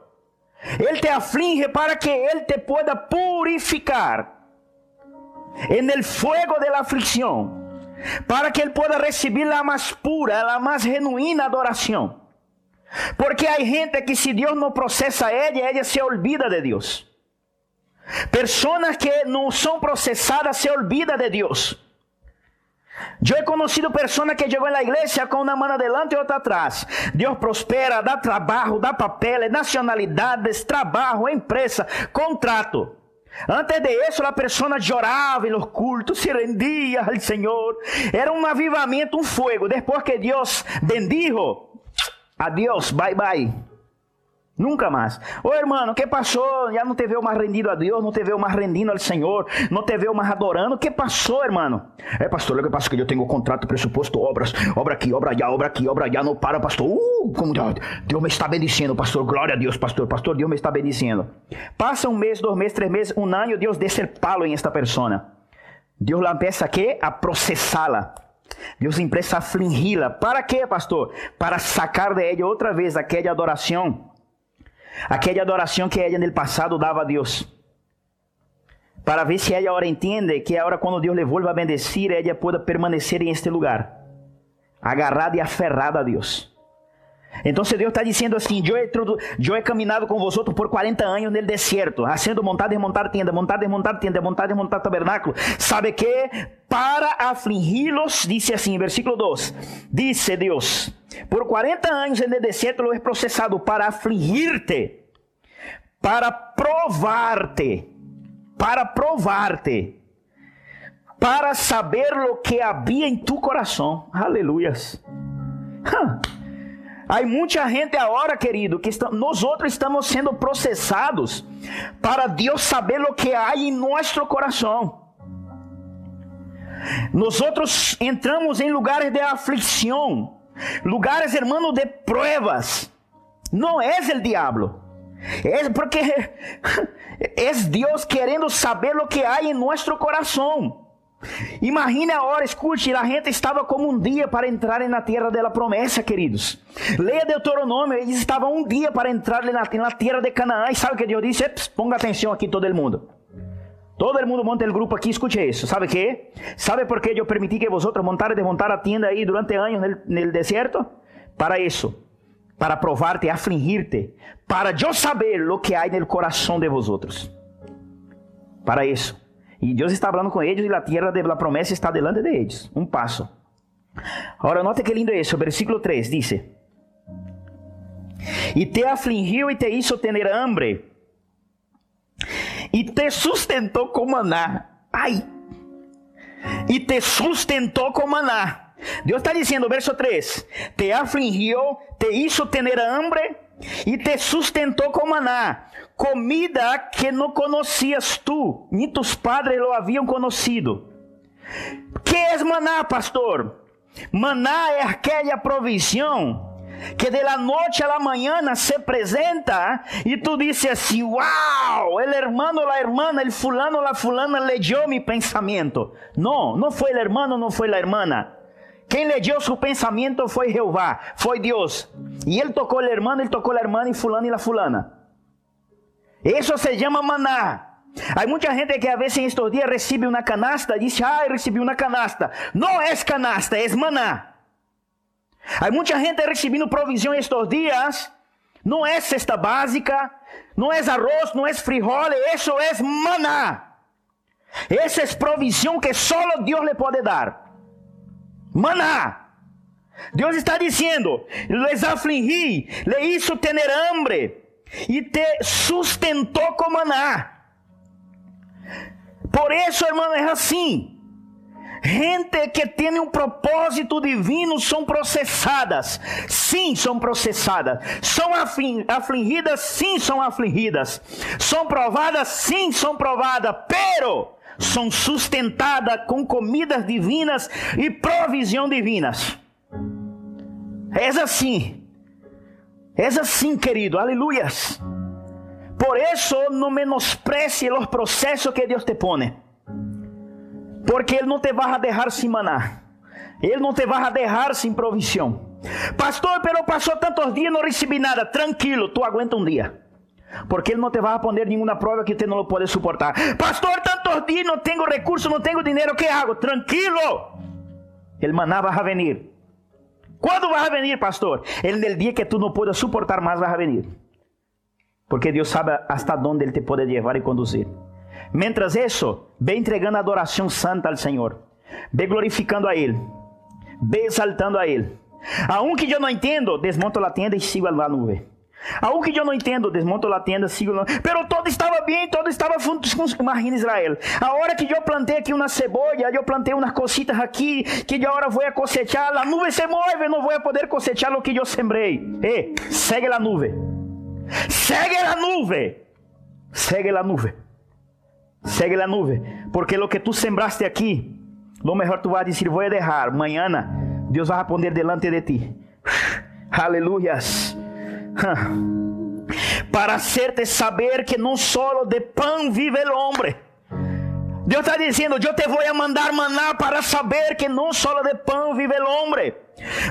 Ele te aflige para que ele te pueda purificar en el fuego de la aflicción para que ele pueda receber a mais pura, a mais genuína adoração. Porque há gente que se Deus não processa ela, ela se olvida de Deus. Pessoas que não são processadas se olvida de Deus. Eu he conhecido pessoas que chegou na igreja com uma mão adelante e outra atrás. Deus prospera, dá trabalho, dá papel, nacionalidades, trabalho, empresa, contrato. Antes de isso, a pessoa chorava em los cultos, se rendia ao Senhor. Era um avivamento, um fogo. Depois que Deus bendijo, adiós, bye bye. Nunca mais. Ô irmão, o que passou? Já não te veio mais rendido a Deus, não te veio mais rendido ao Senhor, não te veio mais adorando. O que passou, irmão? É, pastor, o que passa que eu tenho contrato, pressuposto, obras, obra aqui, obra allá, obra aqui, obra allá, não para, pastor. Uh, como Deus me está bendicindo, pastor. Glória a Deus, pastor. Pastor, Deus me está bendicindo. Passa um mês, dois meses, três meses, um ano, Deus desce el palo esta persona. Deus lá empieza a A processá-la. Deus empieza a afligí-la. Para quê, pastor? Para sacar de ela outra vez aquela adoração aquela adoração que ela no passado dava a Deus. Para ver se ela agora entende que agora quando Deus levou, ele vai bendecir, ela pode permanecer em este lugar, agarrada e aferrada a Deus. Então Deus está dizendo assim: eu he, caminhado com vosotros por 40 anos no deserto, haciendo montar, desmontar tienda, montar, desmontar tienda, desmontar tabernáculo. ¿Sabe que? Para afligí-los, disse assim, versículo 2: Disse Deus: Por 40 anos no deserto lo he processado para afligir-te, para provar-te, para provar-te, para saber o que havia em tu coração. Aleluias. Huh. Há muita gente agora, querido, que está, nós outros estamos sendo processados para Deus saber o que há em nosso coração. Nós outros entramos em lugares de aflição, lugares, hermano, de pruebas. Não é o diabo. É porque é Deus querendo saber o que há em nosso coração. Imagine agora, escute, a gente estava como um dia para entrar na terra da promessa, queridos. Leia Deuteronômio, eles estavam um dia para entrar na, na terra de Canaã. E sabe o que Deus disse? Ponga atenção aqui todo mundo. Todo mundo monta o grupo aqui, escute isso. Sabe que? Sabe por que eu permiti que vosotros montar e desmontar a tienda aí durante anos no, no deserto? Para isso. Para provarte, afligir-te. Para eu saber o que há no coração de vosotros. Para isso. E Deus está falando com eles e a terra da promessa está delante de eles. Um passo. Agora, note que lindo é isso. Versículo 3 diz: E te afligiu e te hizo tener hambre, e te sustentou com maná. Ai! E te sustentou com maná. Deus está dizendo, verso 3: Te afligiu, te hizo tener hambre, e te sustentou com maná comida que não conhecias tu, nem tus padres lo haviam conhecido. Que é maná, pastor? Maná é aquela provisão que de la a la mañana se presenta e tu dices assim, wow, el hermano, la hermana, el fulano, la fulana leyó mi pensamiento. Não, não foi el hermano, não foi la hermana. Quem leyó su pensamento foi Jeová, foi Deus. E ele tocou o hermano, ele tocou a hermana e fulano e la fulana. Isso se chama maná. Há muita gente que a vezes em estes dias recebe uma canasta e diz, ah, recebi uma canasta. Não é canasta, é maná. Há muita gente recebendo provisão estes dias. Não é cesta básica, não é arroz, não é frijol, isso é maná. Essa é provisão que só Deus lhe pode dar. Maná. Deus está dizendo: les afligí, le hizo tener hambre e te sustentou com maná. Por isso, irmão, é assim. Gente que tem um propósito divino são processadas. Sim, são processadas. São afligidas, sim, são afligidas. São provadas, sim, são provadas. Pero são sustentadas com comidas divinas e provisão divinas. É assim. Es assim, querido, aleluias. Por isso, não menosprecie os processos que Deus te pone. Porque Ele não te vai deixar sem maná. Ele não te vai deixar sem provisão. Pastor, pero passou tantos dias não recebi nada. Tranquilo, tu aguenta um dia. Porque Ele não te vai poner nenhuma prova que você não pode suportar. Pastor, tantos dias não tenho recurso, não tenho dinheiro, o que hago? Tranquilo. El maná vai venir. Quando vai venir, pastor? Ele no dia que tu não puedas suportar mais vai venir. Porque Deus sabe hasta onde Ele te pode levar e conduzir. Mientras isso, ve entregando adoração santa ao Senhor. Ve glorificando a Ele. Ve exaltando a Ele. Aunque eu não entendo, desmonto a tenda e sigo a nuvem. Algo que eu não entendo, desmonto a tenda, sigo. Pero todo estava bem, todo estava Imagina Israel. A hora que eu plantei aqui uma cebola, eu plantei umas cositas aqui, que agora vou cosechar, a nuvem se move, não vou poder cosechar o que eu sembrei. Eh, segue a nuvem. Segue a nuvem. Segue a nuvem. Segue a nuvem. Porque o que tu sembraste aqui, lo melhor tu vai dizer, vou deixar. Amanhã, Deus vai responder delante de ti. Aleluias. para hacerte saber que não solo de pão vive o homem. Deus está dizendo: Eu te vou mandar maná para saber que não solo de pão vive o homem,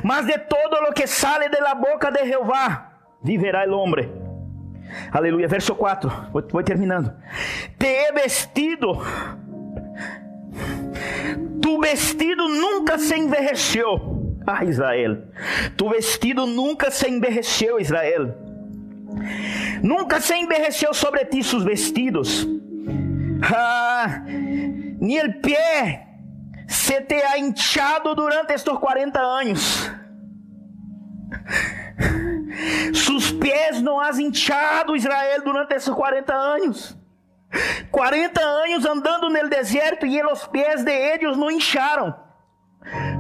mas de todo lo que sale de la boca de Jeová viverá o homem. Aleluia. Verso 4. Vou, vou terminando. Te he vestido. Tu vestido nunca se envelheceu ah, Israel, tu vestido nunca se envelheceu, Israel. Nunca se envelheceu sobre ti sus vestidos. Ah, ni el pie se te ha hinchado durante estes 40 anos. Sus pies não has hinchado, Israel, durante esses 40 anos. 40 anos andando no deserto e os pés de eles não hincharam.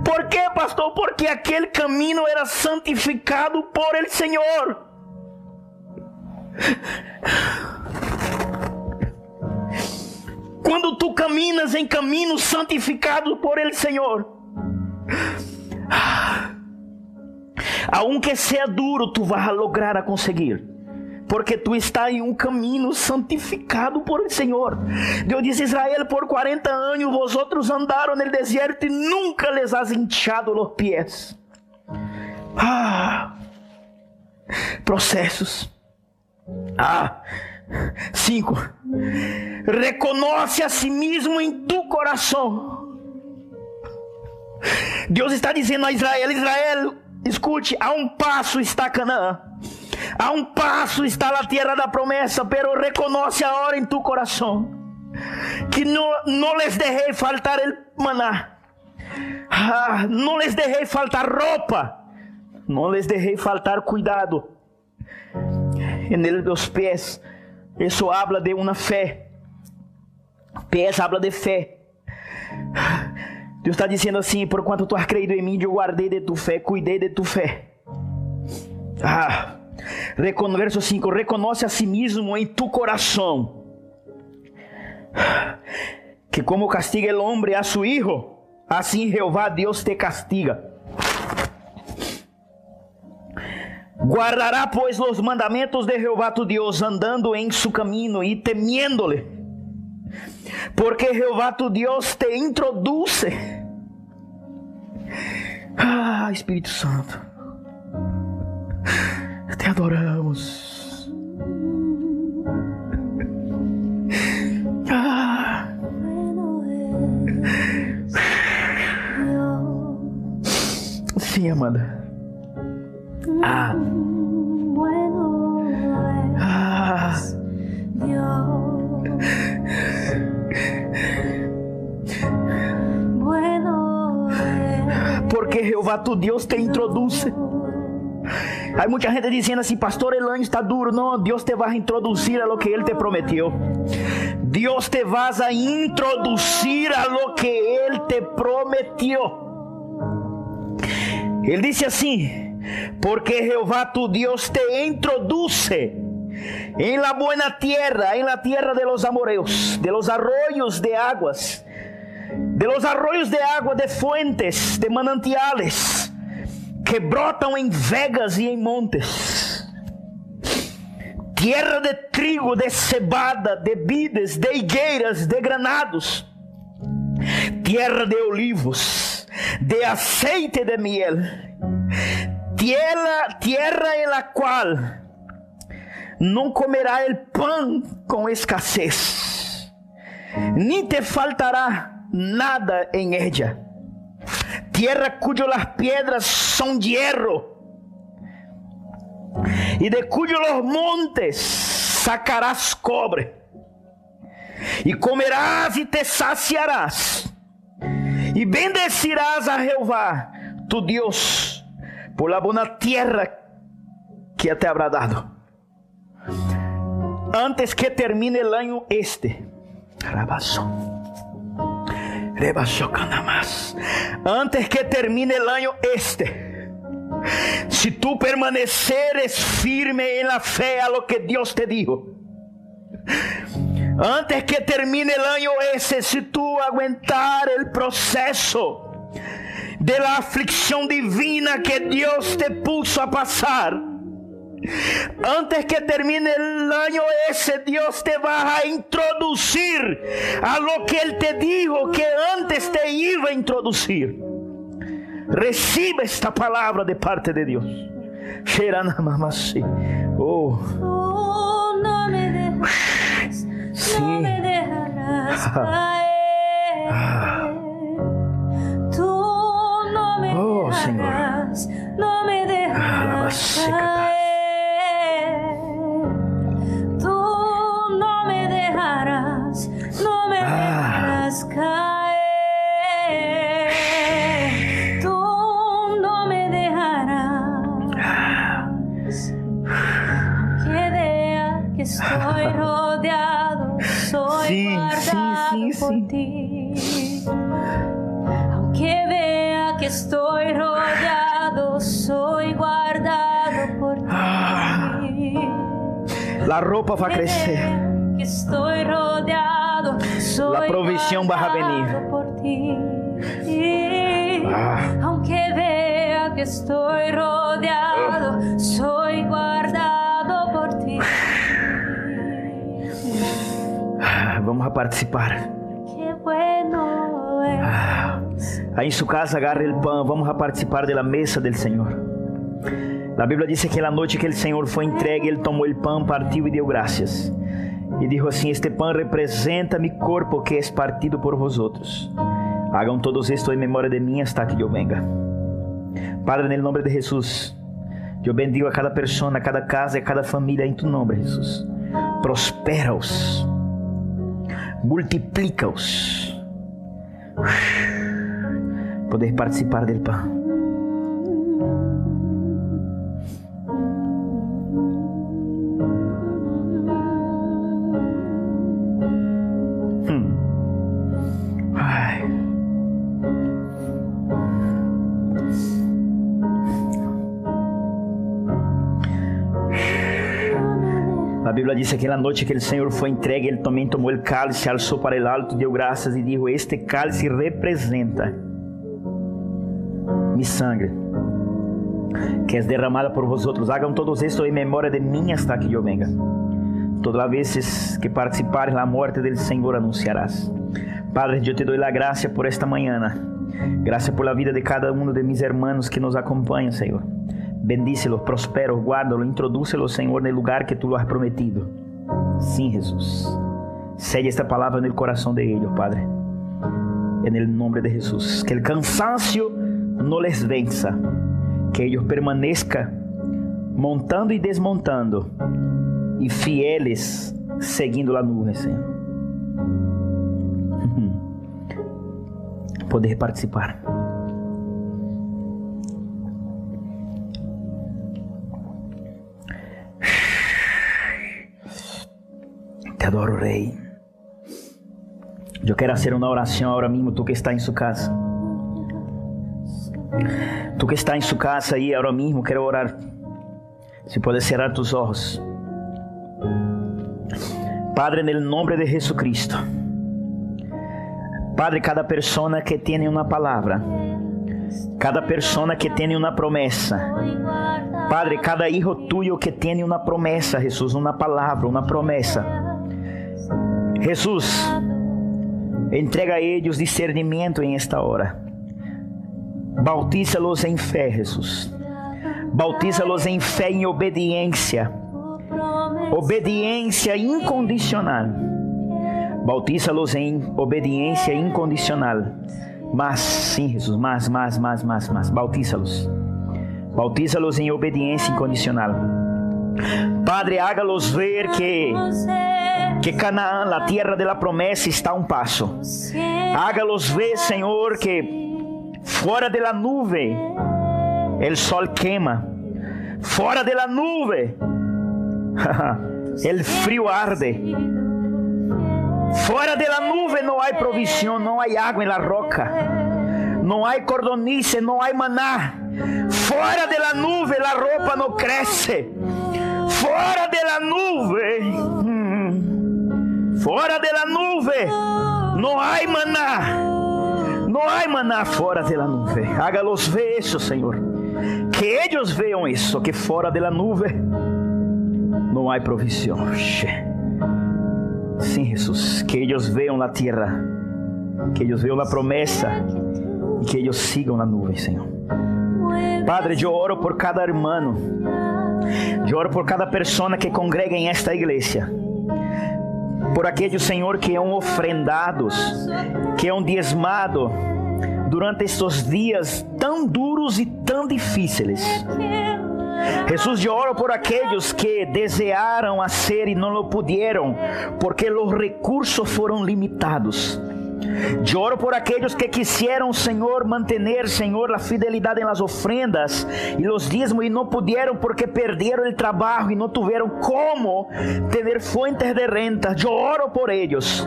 ¿Por qué, pastor? Porque aquel camino era santificado por el Señor. Quando tu caminas em caminho santificado por el Senhor, aunque seja duro, tu vas lograr a conseguir. Porque tu está em um caminho santificado por el Senhor. Deus diz: Israel, por 40 anos vosotros andaram no deserto e nunca les has hinchado os pés. Ah, processos. Ah, cinco. Reconoce a si mesmo em tu coração. Deus está dizendo a Israel: Israel, escute, a um passo está Canaã. A um passo está a terra da promessa, pero reconoce agora em tu coração que não, les deixei faltar el maná, ah, não les deixei faltar roupa, não les deixei faltar cuidado en el dos pés. Isso habla de uma fé. Pés habla de fé. Deus está dizendo assim: por quanto tu has creído em mim, eu guardei de tu fé, cuidei de tu fé. Ah, verso 5: Reconoce a si mesmo em tu coração que como castiga el hombre a su hijo, assim Jeová Deus te castiga. Guardará, pois, os mandamentos de Jeová tu Deus, andando em su caminho e temiéndole. Porque Jeová tu Deus te introduz. Ah, Espírito Santo, te adoramos. Ah. Sim, Amanda. Ah. Ah. Porque Jeová tu Deus te introduz. Há muita gente dizendo assim, pastor, el está duro. Não, Deus te vai introduzir a lo que Ele te prometeu. Deus te vai a introduzir a lo que Ele te prometeu. Ele disse assim: porque Jehová tu Dios te introduce en la buena tierra, en la tierra de los amoreos, de los arroyos de aguas, de los arroyos de agua, de fuentes, de manantiales, que brotam en vegas y en montes. Tierra de trigo, de cebada, de vides, de higueiras, de granados. Tierra de olivos, de aceite de miel tierra, tierra en la cual não comerá el pan com escassez, nem te faltará nada em ella. Tierra cuyo las piedras son hierro, e de cuyo los montes sacarás cobre, e comerás e te saciarás, e bendecirás a Jeová, tu Deus, por la buena tierra que te habrá dado. Antes que termine el año este, antes que termine el año este, si tú permaneceres firme en la fe a lo que Dios te dijo, antes que termine el año ese, si tú aguantar el proceso, de la aflicción divina que Dios te puso a pasar. Antes que termine el año ese, Dios te va a introducir a lo que Él te dijo que antes te iba a introducir. Recibe esta palabra de parte de Dios. Oh. oh no me dejarás, sí. no me dejarás caer. Oh, Senhor. Não me dejarás caer. Tu não me dejarás, não me dejarás caer. Estoy rodeado, soy sí, guardado sí, sí, por ti. Aunque vea que estoy rodeado, soy guardado por ti. Ah. La ropa va a crecer. Que estoy rodeado, soy La provisión va a venir. por ti. Ah. Aunque vea que estoy rodeado, soy Vamos a participar. Bueno es. Ah. Aí em sua casa agarre o pão, vamos a participar da mesa del Senhor. A Bíblia diz que na noite que o Senhor foi entregue, ele tomou o pão, partiu e deu graças. E dijo assim: Este pão representa mi corpo que é partido por vosotros. Hagam todos esto em memória de mim hasta que eu venga. Padre, no nome de Jesus, eu bendigo a cada pessoa, a cada casa e a cada família em tu nome, Jesus. Prospera-os, multiplica-os. Poder participar del pão. Diz que na noite que o Senhor foi entregue, ele também tomou o cálice, alçou para o alto, deu graças e dijo: Este cálice representa mi sangre, que é derramada por vosotros. Hagam todos esto em memória de mim hasta que eu venga. Todas as vezes que participares da morte del Senhor, anunciarás. Padre, eu te dou a graça por esta manhã. Graças por la vida de cada um de mis hermanos que nos acompanham, Senhor. Bendícelos, prospera-os, guarda-los, introdúcelos, Senhor, no lugar que tu lo has prometido. Sim, Jesus. Selle esta palavra no coração de ellos, Padre. En el nombre de Jesús. Que el cansancio no les venza. Que ellos permanezcan montando y desmontando. Y fieles seguindo la nube, Senhor. Poder participar. Adoro, Rei. Eu quero fazer uma oração agora mesmo, tu que está em sua casa. Tu que está em sua casa aí agora mesmo, quero orar. Se pode cerrar tus olhos. Padre, no nome de Jesucristo. Padre, cada persona que tem uma palavra, cada persona que tem uma promessa, Padre, cada hijo tuyo que tem uma promessa, Jesus, uma palavra, uma promessa. Jesus, entrega a eles discernimento em esta hora. Bautiza-los em fé, Jesus. Bautiza-los em fé e obediência. Obediência incondicional. Bautiza-los em obediência incondicional. Mas, sim, Jesus, mas, mas, mas, mas, mas. Bautiza-los. Bautiza-los em obediência incondicional. Padre, hágalos ver que que Canaã, la tierra de la promesa, está a un paso. Hágalos ver, Señor, que fuera de la nube el sol quema. Fuera de la nube el frío arde. Fuera de la nube no hay provisión, no hay agua en la roca. No hay cordonice, no hay maná. Fuera de la nube la ropa no crece. Fuera de la nube. Fora de la nube não há maná. Não há maná fora de la nube. Hágalos ver isso, Senhor. Que eles vejam isso, que fora de la nube não há provisão. Sim, Jesus. Que eles vejam a terra. Que eles vejam a promessa. E que eles sigam na nuvem, Senhor. Padre, eu oro por cada irmão. Eu oro por cada pessoa que congrega em esta igreja por aqueles, Senhor, que são ofrendados, que são diezmados durante estes dias tão duros e tão difíceis. Jesus, eu oro por aqueles que desearam ser e não lo puderam, porque os recursos foram limitados. Eu oro por aqueles que quisieron, Senhor, manter, Senhor, a fidelidade nas ofrendas e los diezmos e não puderam porque perderam o trabalho e não tiveram como ter fuentes de renta. Eu oro por eles.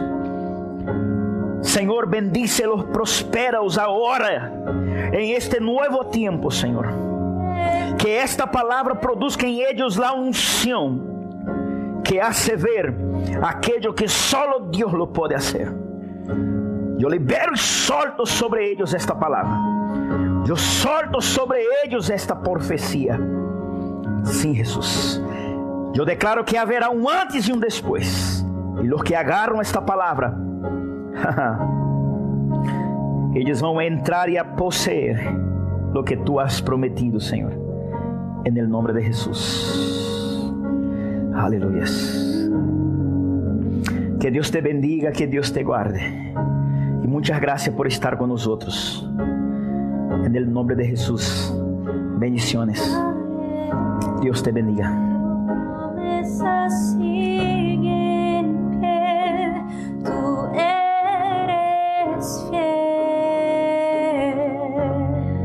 Senhor, bendícelos, prospera-os agora, em este novo tempo, Senhor. Que esta palavra produzca em eles la unção que hace ver aquello que solo Deus lo pode hacer. Eu libero e solto sobre eles esta palavra. Eu solto sobre eles esta profecia. Sim, Jesus. Eu declaro que haverá um antes e um depois. E os que agarram esta palavra, eles vão entrar e a possuir o que tu has prometido, Senhor. Em nome de Jesus. Aleluia. Que Deus te bendiga, que Deus te guarde. E muitas graças por estar com nós. Em nome de Jesus. Bendiciones. Deus te bendiga.